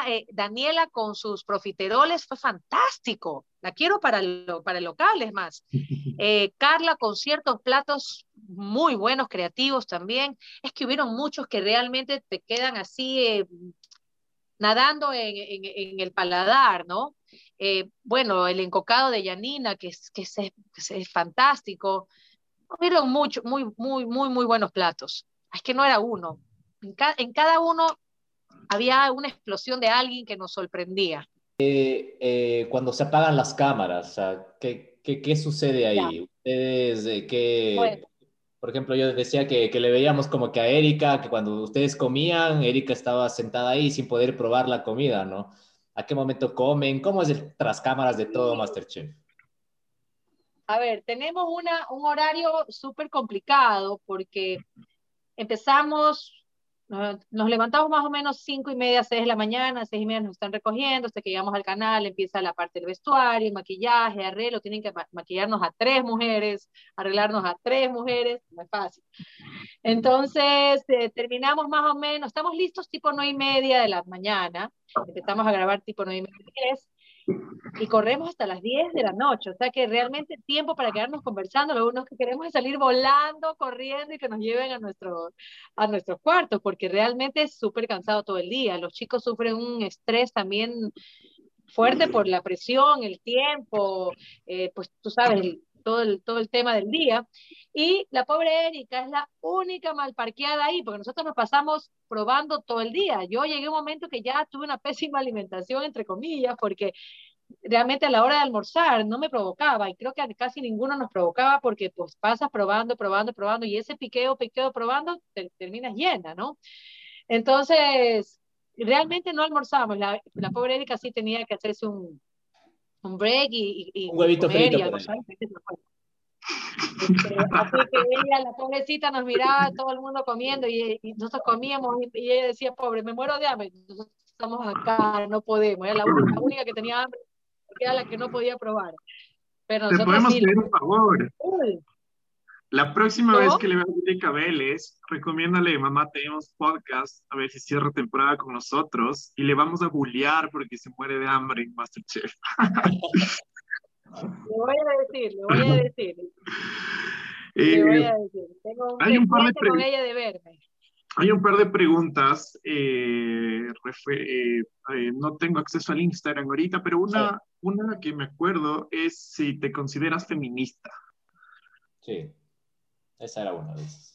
eh, Daniela con sus profiteroles fue fantástico. La quiero para, lo, para el local, es más. Eh, Carla con ciertos platos muy buenos, creativos también. Es que hubieron muchos que realmente te quedan así eh, nadando en, en, el paladar, ¿no? bueno, el encocado de Yanina, que es, que es, es fantástico. Hubieron muchos, muy, muy, muy, muy buenos platos. Es que no era uno. En, en cada uno había una explosión de alguien que nos sorprendía. Eh, eh, cuando se apagan las cámaras, ¿qué, qué, qué sucede ahí? Ustedes, eh, ¿qué, por ejemplo, yo decía que, que, le veíamos como que a Erika, que cuando ustedes comían, Erika estaba sentada ahí sin poder probar la comida, ¿no? ¿A qué momento comen? ¿Cómo es el tras cámaras de todo Masterchef? A ver, tenemos una, un horario súper complicado porque empezamos nos, levantamos más o menos cinco y media, seis de la mañana, seis y media nos están recogiendo, hasta que llegamos al canal, empieza la parte del vestuario, maquillaje, arreglo, tienen que maquillarnos a tres mujeres, arreglarnos a tres mujeres, no es fácil. Entonces, eh, terminamos más o menos, estamos listos tipo nueve y media de la mañana, empezamos a grabar tipo nueve y media, y corremos hasta las 10 de la noche, o sea que realmente tiempo para quedarnos conversando, lo único que queremos es salir volando, corriendo y que nos lleven a, nuestro, a nuestros cuartos, porque realmente es súper cansado todo el día, los chicos sufren un estrés también fuerte por la presión, el tiempo, eh, pues tú sabes, todo, el, todo el tema del día. Y la pobre Erika es la única mal parqueada ahí, porque nosotros nos pasamos probando todo el día. Yo llegué a un momento que ya tuve una pésima alimentación, entre comillas, porque realmente a la hora de almorzar no me provocaba y creo que casi ninguno nos provocaba porque pues pasas probando, probando, probando y ese piqueo, piqueo, probando, te, terminas llena, ¿no? Entonces, realmente no almorzamos. La, la pobre Erika sí tenía que hacerse un, un break y, y un huevito frito. Y este, así que ella, la pobrecita, nos miraba todo el mundo comiendo y, nosotros comíamos y, ella decía, pobre, me muero de hambre. Nosotros estamos acá, no podemos. Era la única, que tenía hambre, era la que no podía probar. Pero Te podemos pedir un favor. La próxima vez que le veas a Vélez, recomiéndale, mamá, tenemos podcast, a ver si cierra temporada con nosotros y le vamos a bullear porque se muere de hambre en Masterchef. Le voy a decir, le voy a decir. le voy a decir. Tengo un hay un par de con ella de verme. Hay un par de preguntas. Eh, eh, eh, no tengo acceso al Instagram ahorita, pero una, una que me acuerdo es si te consideras feminista. Sí, esa era una de esas.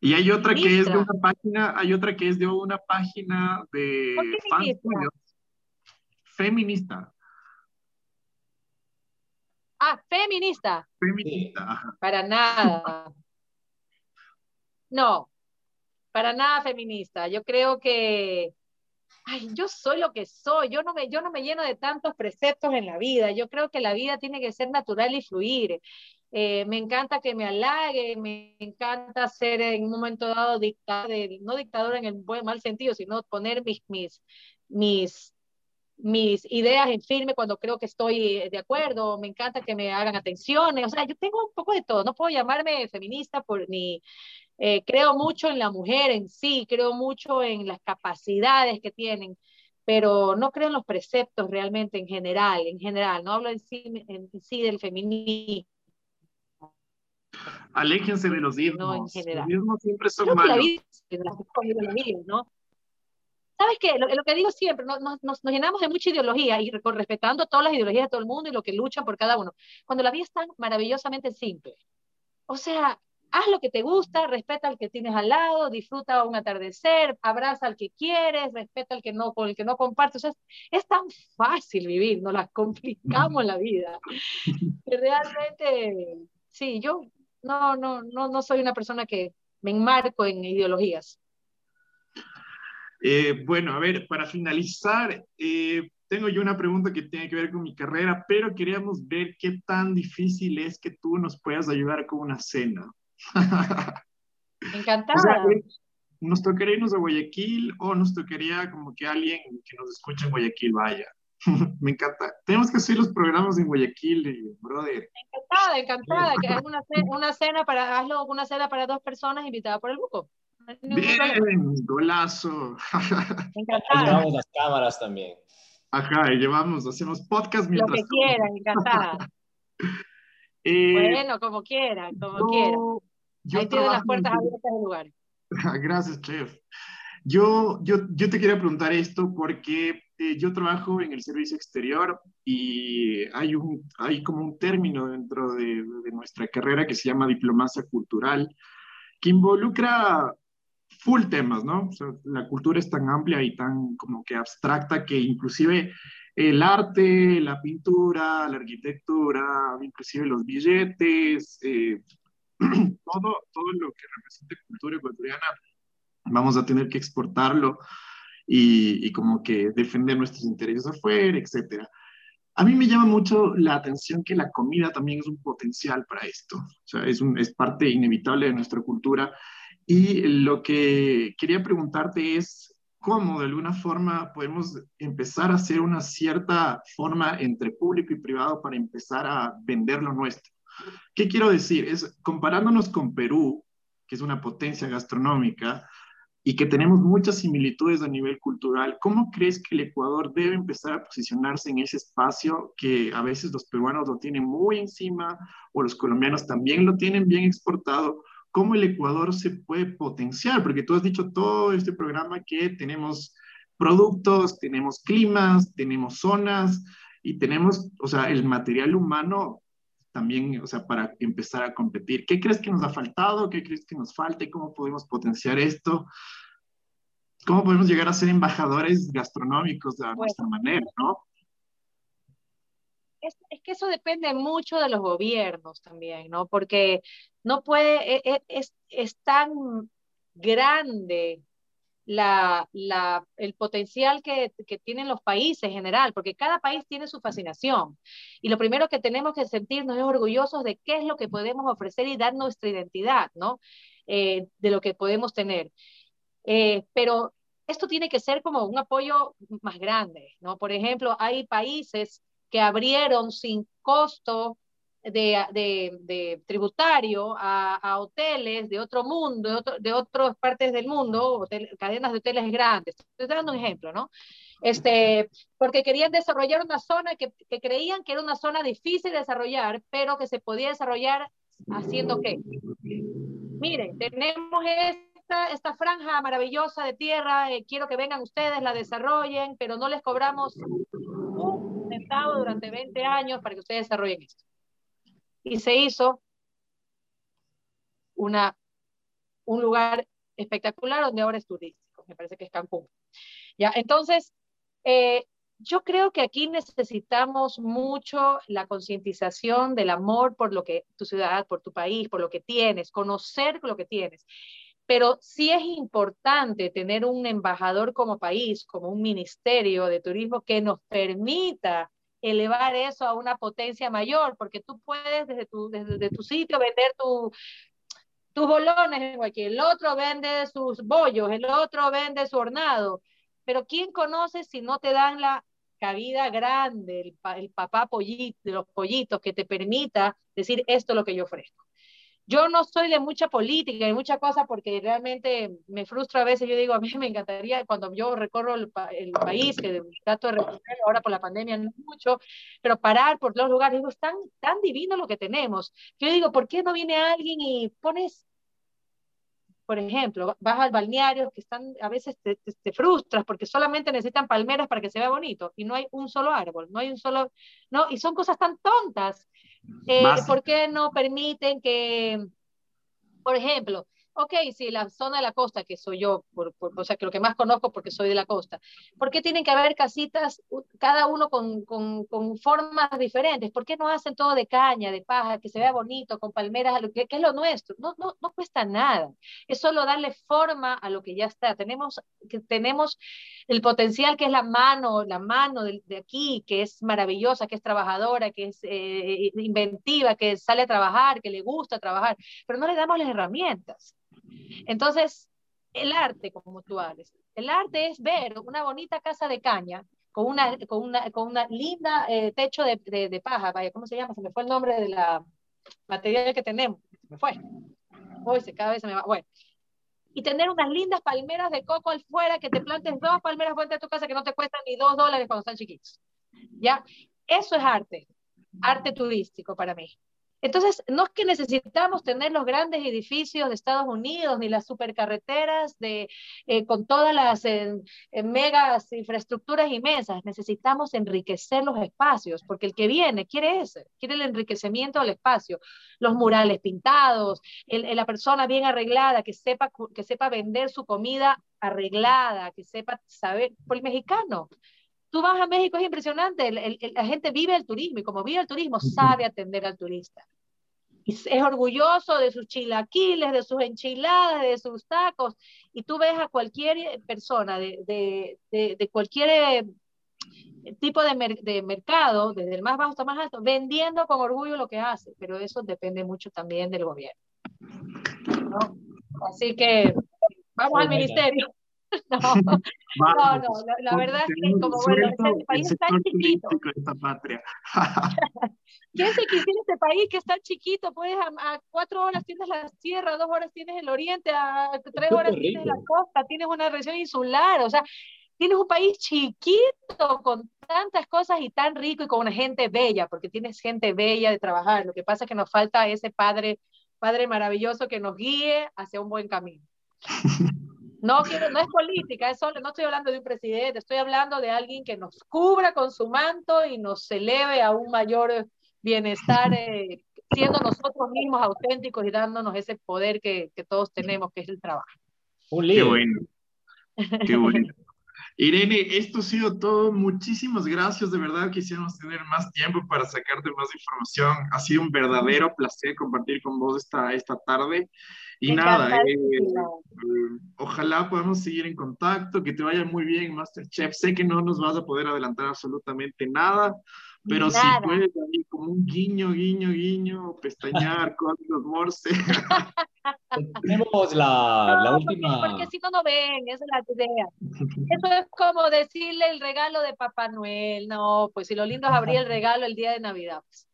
Y hay otra que es de una página, hay otra que es de una página de fans Feminista. Ah, feminista. Feminista. Para nada. No, para nada feminista. Yo creo que, ay, yo soy lo que soy. Yo no me, yo no me lleno de tantos preceptos en la vida. Yo creo que la vida tiene que ser natural y fluir. Eh, me encanta que me halague, me encanta ser en un momento dado dictador, no dictador en el buen mal sentido, sino poner mis, mis, mis mis ideas en firme cuando creo que estoy de acuerdo, me encanta que me hagan atenciones, o sea, yo tengo un poco de todo, no puedo llamarme feminista por ni, eh, creo mucho en la mujer en sí, creo mucho en las capacidades que tienen, pero no creo en los preceptos realmente en general, en general, no hablo en sí, en sí del feminismo. Aléjense de los ismos. No, en general. Los ismos siempre son malos. La vida, ¿no? ¿Sabes qué? Lo, que digo siempre, nos, nos, nos, llenamos de mucha ideología y respetando todas las ideologías de todo el mundo y lo que luchan por cada uno. Cuando la vida es tan maravillosamente simple. O sea, haz lo que te gusta, respeta al que tienes al lado, disfruta un atardecer, abraza al que quieres, respeta al que no, con el que no compartes. O sea, es, tan fácil vivir, nos las complicamos la vida. Que realmente, sí, yo no, no, no, no soy una persona que me enmarco en ideologías. Eh, bueno, a ver, para finalizar, eh, tengo yo una pregunta que tiene que ver con mi carrera, pero queríamos ver qué tan difícil es que tú nos puedas ayudar con una cena. Encantada. nos tocaría irnos a Guayaquil o nos tocaría como que alguien que nos escuche en Guayaquil vaya. Me encanta. Tenemos que hacer los programas en Guayaquil, brother. Encantada, encantada. Que una, una cena para, hazlo una cena para dos personas invitada por el grupo. Bien, golazo. Llevamos las cámaras también. Ajá, y llevamos, hacemos podcast mientras... Lo que quieran, encantada. eh, bueno, como quieran, como quieran. Ahí tienen las puertas abiertas del lugar. Gracias, chef. Yo, yo, yo te quería preguntar esto porque eh, yo trabajo en el servicio exterior y hay, un, hay como un término dentro de, de nuestra carrera que se llama diplomacia cultural, que involucra full temas, ¿no? O sea, la cultura es tan amplia y tan como que abstracta que inclusive el arte, la pintura, la arquitectura, inclusive los billetes, eh, todo, todo lo que represente cultura ecuatoriana, vamos a tener que exportarlo y, como que defender nuestros intereses afuera, etcétera. A mí me llama mucho la atención que la comida también es un potencial para esto. O sea, es, un, es parte inevitable de nuestra cultura y lo que quería preguntarte es cómo de alguna forma podemos empezar a hacer una cierta forma entre público y privado para empezar a vender lo nuestro. ¿Qué quiero decir? Es comparándonos con Perú, que es una potencia gastronómica y que tenemos muchas similitudes a nivel cultural, ¿cómo crees que el Ecuador debe empezar a posicionarse en ese espacio que a veces los peruanos lo tienen muy encima o los colombianos también lo tienen bien exportado? Cómo el Ecuador se puede potenciar, porque tú has dicho todo este programa que tenemos productos, tenemos climas, tenemos zonas y tenemos, o sea, el material humano también, o sea, para empezar a competir. ¿Qué crees que nos ha faltado? ¿Qué crees que nos falta? ¿Y cómo podemos potenciar esto? ¿Cómo podemos llegar a ser embajadores gastronómicos de nuestra manera, no? Es, es, que eso depende mucho de los gobiernos también, ¿no? Porque no puede, e, e, es, es tan grande la, la, el potencial que, que, tienen los países en general, porque cada país tiene su fascinación. Y lo primero que tenemos que sentirnos es orgullosos de qué es lo que podemos ofrecer y dar nuestra identidad, ¿no? Eh, de lo que podemos tener. Eh, pero esto tiene que ser como un apoyo más grande, ¿no? Por ejemplo, hay países que abrieron sin costo de, de, de tributario a, a, hoteles de otro mundo, de, otro, de otras partes del mundo, hotel, cadenas de hoteles grandes. Estoy dando un ejemplo, ¿no? Este, porque querían desarrollar una zona que, que creían que era una zona difícil de desarrollar, pero que se podía desarrollar haciendo qué. Miren, tenemos esta, esta franja maravillosa de tierra, eh, quiero que vengan ustedes, la desarrollen, pero no les cobramos durante 20 años para que ustedes desarrollen esto y se hizo una, un lugar espectacular donde ahora es turístico, me parece que es Cancún. Ya, entonces, eh, yo creo que aquí necesitamos mucho la concientización del amor por lo que tu ciudad, por tu país, por lo que tienes, conocer lo que tienes. Pero sí es importante tener un embajador como país, como un ministerio de turismo que nos permita elevar eso a una potencia mayor, porque tú puedes desde tu, sitio vender tu, tus bolones, el otro vende sus bollos, el otro vende su hornado, pero ¿quién conoce si no te dan la cabida grande, el, el papá pollito, los pollitos que te permita decir esto es lo que yo ofrezco? Yo no soy de mucha política y mucha cosa porque realmente me frustra a veces. Yo digo, a mí me encantaría cuando yo recorro el, el país, que trato de recorrerlo ahora por la pandemia no mucho, pero parar por los lugares, digo, es tan, tan divino lo que tenemos. Yo digo, ¿por qué no viene alguien y pones por ejemplo, vas al balneario que están, a veces te, te, te, frustras porque solamente necesitan palmeras para que se vea bonito y no hay un solo árbol, no hay un solo, no, y son cosas tan tontas eh, ¿Por qué no permiten que, por ejemplo, ok, si la zona de la costa, que soy yo, por, por, o sea, que lo que más conozco porque soy de la costa, ¿por qué tienen que haber casitas, cada uno con, con, formas diferentes? ¿Por qué no hacen todo de caña, de paja, que se vea bonito, con palmeras, que, es lo nuestro? No, no, no cuesta nada, es solo darle forma a lo que ya está. Tenemos, que tenemos el potencial que es la mano, la mano de, aquí, que es maravillosa, que es trabajadora, que es eh, inventiva, que sale a trabajar, que le gusta trabajar, pero no le damos las herramientas. Entonces, el arte, como tú hablas, el arte es ver una bonita casa de caña con una, con una, con una linda eh, techo de, de, de, paja, vaya, ¿cómo se llama? Se me fue el nombre de la material que tenemos, se me fue. Hoy se, cada vez se me va, bueno. y tener unas lindas palmeras de coco afuera, que te plantes dos palmeras fuera de tu casa que no te cuestan ni dos dólares cuando están chiquitos. ¿Ya? Eso es arte, arte turístico para mí. Entonces, no es que necesitamos tener los grandes edificios de Estados Unidos ni las supercarreteras de, eh, con todas las eh, megas infraestructuras inmensas, necesitamos enriquecer los espacios, porque el que viene quiere ese, quiere el enriquecimiento del espacio, los murales pintados, la persona bien arreglada, que sepa, que sepa vender su comida arreglada, que sepa saber, por el mexicano, Tú vas a México, es impresionante, la gente vive el turismo y como vive el turismo, sabe atender al turista. Y es orgulloso de sus chilaquiles, de sus enchiladas, de sus tacos. Y tú ves a cualquier persona de, de, de, cualquier eh, tipo de, de, mercado, desde el más bajo hasta más alto, vendiendo con orgullo lo que hace, pero eso depende mucho también del gobierno. Así que vamos al ministerio. No, no, no, la, verdad es que como bueno, este país es tan chiquito. Esta patria. ¿Quién se quisiera este país que es tan chiquito? Puedes a, cuatro horas tienes la sierra, dos horas tienes el oriente, a tres horas tienes la costa, tienes una región insular, o sea, tienes un país chiquito con tantas cosas y tan rico y con una gente bella, porque tienes gente bella de trabajar. Lo que pasa es que nos falta ese padre, padre maravilloso que nos guíe hacia un buen camino. No, quiero, no es política, es solo, no estoy hablando de un presidente, estoy hablando de alguien que nos cubra con su manto y nos eleve a un mayor bienestar, eh, siendo nosotros mismos auténticos y dándonos ese poder que, que todos tenemos, que es el trabajo. Un Qué bueno. Qué bueno. Irene, esto ha sido todo. Muchísimas gracias. De verdad quisiéramos tener más tiempo para sacarte más información. Ha sido un verdadero placer compartir con vos esta, esta tarde. Y nada, eh, eh, ojalá podamos seguir en contacto, que te vaya muy bien, Masterchef. Sé que no nos vas a poder adelantar absolutamente nada, pero si puedes ahí como un guiño, guiño, guiño, pestañear, los morse. Tenemos la, la última. Porque, si no, no ven, esa es la idea. Eso es como decirle el regalo de Papá Noel. No, pues si lo lindo es abrir el regalo el día de Navidad. Pues.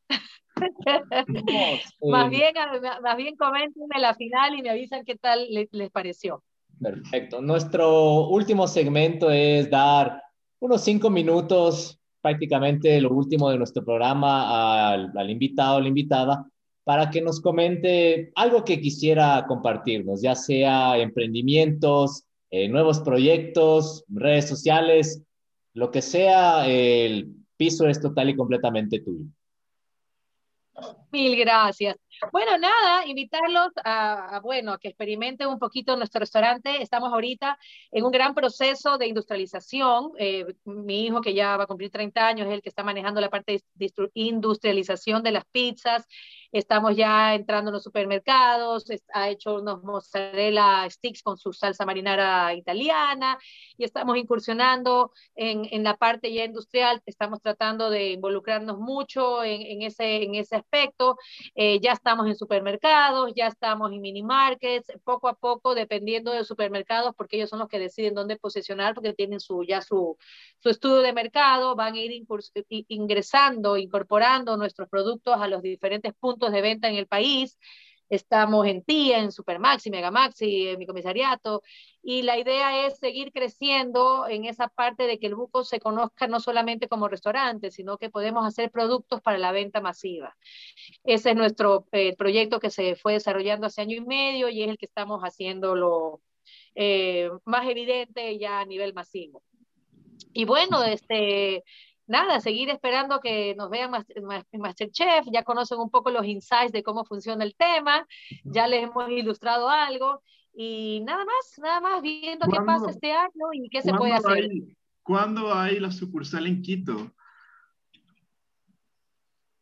más, bien, más bien coméntenme la final y me avisan qué tal les, pareció. Perfecto. Nuestro último segmento es dar unos cinco minutos, prácticamente lo último de nuestro programa, al, invitado la invitada, para que nos comente algo que quisiera compartirnos, ya sea emprendimientos, eh, nuevos proyectos, redes sociales, lo que sea, el piso es total y completamente tuyo. Mil gracias. Bueno, nada, invitarlos a, bueno, a que experimenten un poquito nuestro restaurante. Estamos ahorita en un gran proceso de industrialización. Eh, mi hijo, que ya va a cumplir 30 años, es el que está manejando la parte de industrialización de las pizzas. Estamos ya entrando en los supermercados, ha hecho unos mozzarella sticks con su salsa marinara italiana y estamos incursionando en, en la parte ya industrial. Estamos tratando de involucrarnos mucho en, en ese, en ese aspecto. Eh, ya estamos en supermercados, ya estamos en mini markets, poco a poco, dependiendo de supermercados, porque ellos son los que deciden dónde posicionar, porque tienen su, ya su, su estudio de mercado, van a ir ingresando, incorporando nuestros productos a los diferentes puntos de venta en el país. Estamos en TIA, en Supermaxi, Megamaxi, en mi comisariato, y la idea es seguir creciendo en esa parte de que el buco se conozca no solamente como restaurante, sino que podemos hacer productos para la venta masiva. Ese es nuestro eh, proyecto que se fue desarrollando hace año y medio y es el que estamos haciéndolo eh, más evidente ya a nivel masivo. Y bueno, este, nada, seguir esperando que nos vean Masterchef, ya conocen un poco los insights de cómo funciona el tema, ya les hemos ilustrado algo y nada más, nada más viendo qué pasa este año y qué se puede hacer. ¿Cuándo hay la sucursal en Quito?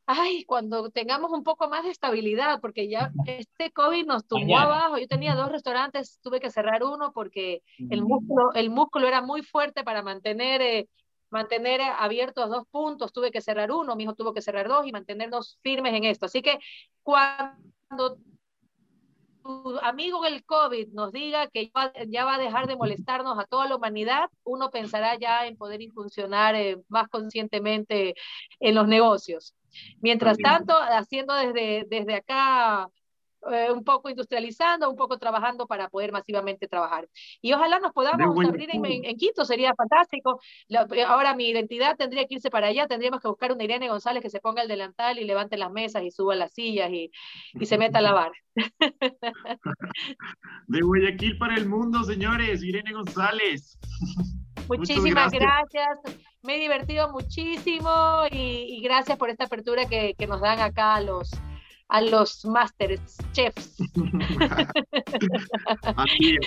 Ay, cuando tengamos un poco más de estabilidad, porque ya este COVID nos tumbó abajo. Yo tenía dos restaurantes, tuve que cerrar uno porque el mm. músculo, el músculo era muy fuerte para mantener eh, mantener abiertos dos puntos, tuve que cerrar uno, mi hijo tuvo que cerrar dos y mantenernos firmes en esto. Así que cuando tu amigo el COVID nos diga que ya va a dejar de molestarnos a toda la humanidad, uno pensará ya en poder funcionar eh, más conscientemente en los negocios. Mientras tanto, haciendo desde, desde acá eh, un poco industrializando, un poco trabajando para poder masivamente trabajar. Y ojalá nos podamos abrir en, Quito, sería fantástico. ahora mi identidad tendría que irse para allá, tendríamos que buscar una Irene González que se ponga el delantal y levante las mesas y suba las sillas y, y se meta a lavar. De Guayaquil para el mundo, señores, Irene González. Muchísimas gracias. Me he divertido muchísimo y, gracias por esta apertura que, que nos dan acá los, a los masters chefs.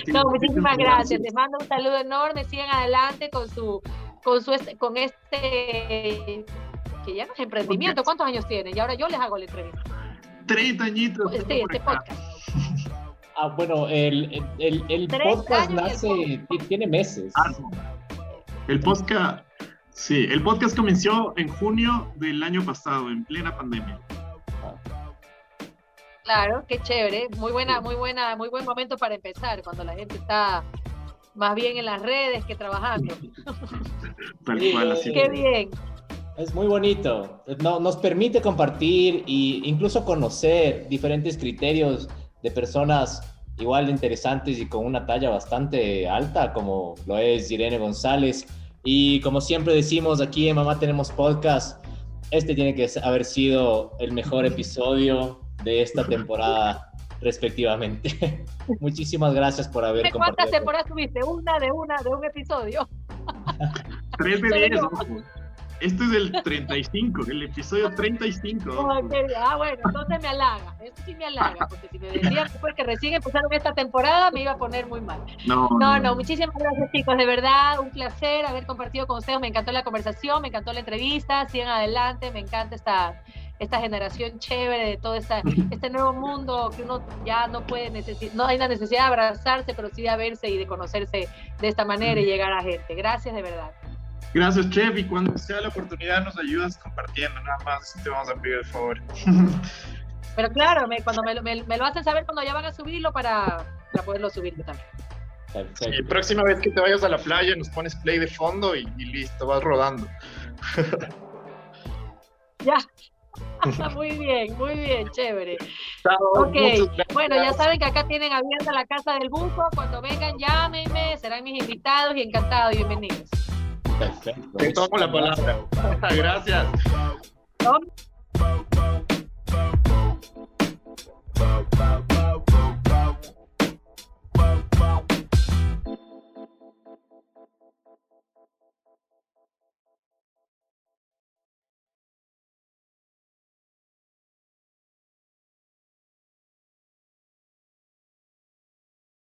no, muchísimas gracias. Les mando un saludo enorme. Sigan adelante con su, con su, con este, que ya no es emprendimiento. ¿Cuántos años tienen? Y ahora yo les hago la entrevista. 30 añitos. Sí, este podcast. Ah, bueno, el, el, el podcast nace, tiene meses. Ah, el podcast, sí, el podcast comenzó en junio del año pasado, en plena pandemia. Claro, qué chévere, muy buena, muy buena, muy buen momento para empezar, cuando la gente está más bien en las redes que trabajando. Tal cual, así. Qué bien. Es muy bonito. No, nos permite compartir e incluso conocer diferentes criterios de personas igual de interesantes y con una talla bastante alta, como lo es Irene González. Y como siempre decimos aquí en Mamá Tenemos Podcast, este tiene que haber sido el mejor episodio de esta temporada respectivamente. Muchísimas gracias por haber compartido. ¿Cuántas temporadas tuviste? Una de una, de un episodio. Tres de diez. Este es el 35, el episodio 35. ah, bueno, entonces me halaga. Eso sí me halaga, porque si me decían que recién empezaron esta temporada, me iba a poner muy mal. No, no, no, muchísimas gracias, chicos. De verdad, un placer haber compartido con ustedes. Me encantó la conversación, me encantó la entrevista. Sigan adelante, me encanta esta esta generación chévere de todo esta, este nuevo mundo que uno ya no puede necesitar, no hay la necesidad de abrazarse, pero sí de verse y de conocerse de esta manera y llegar a gente. Gracias de verdad. Gracias, Chef. Y cuando sea la oportunidad, nos ayudas compartiendo. Nada más te vamos a pedir el favor. Pero claro, me, cuando me, me, lo hacen saber cuando ya van a subirlo para, para poderlo subir también. Sí, próxima vez que te vayas a la playa, nos pones play de fondo y, y listo, vas rodando. ya, muy bien, muy bien, chévere. Chao, okay. bueno, ya saben que acá tienen abierta la casa del buco. Cuando vengan, llámenme, serán mis invitados y encantados, bienvenidos. Te tomo la palabra. Gracias.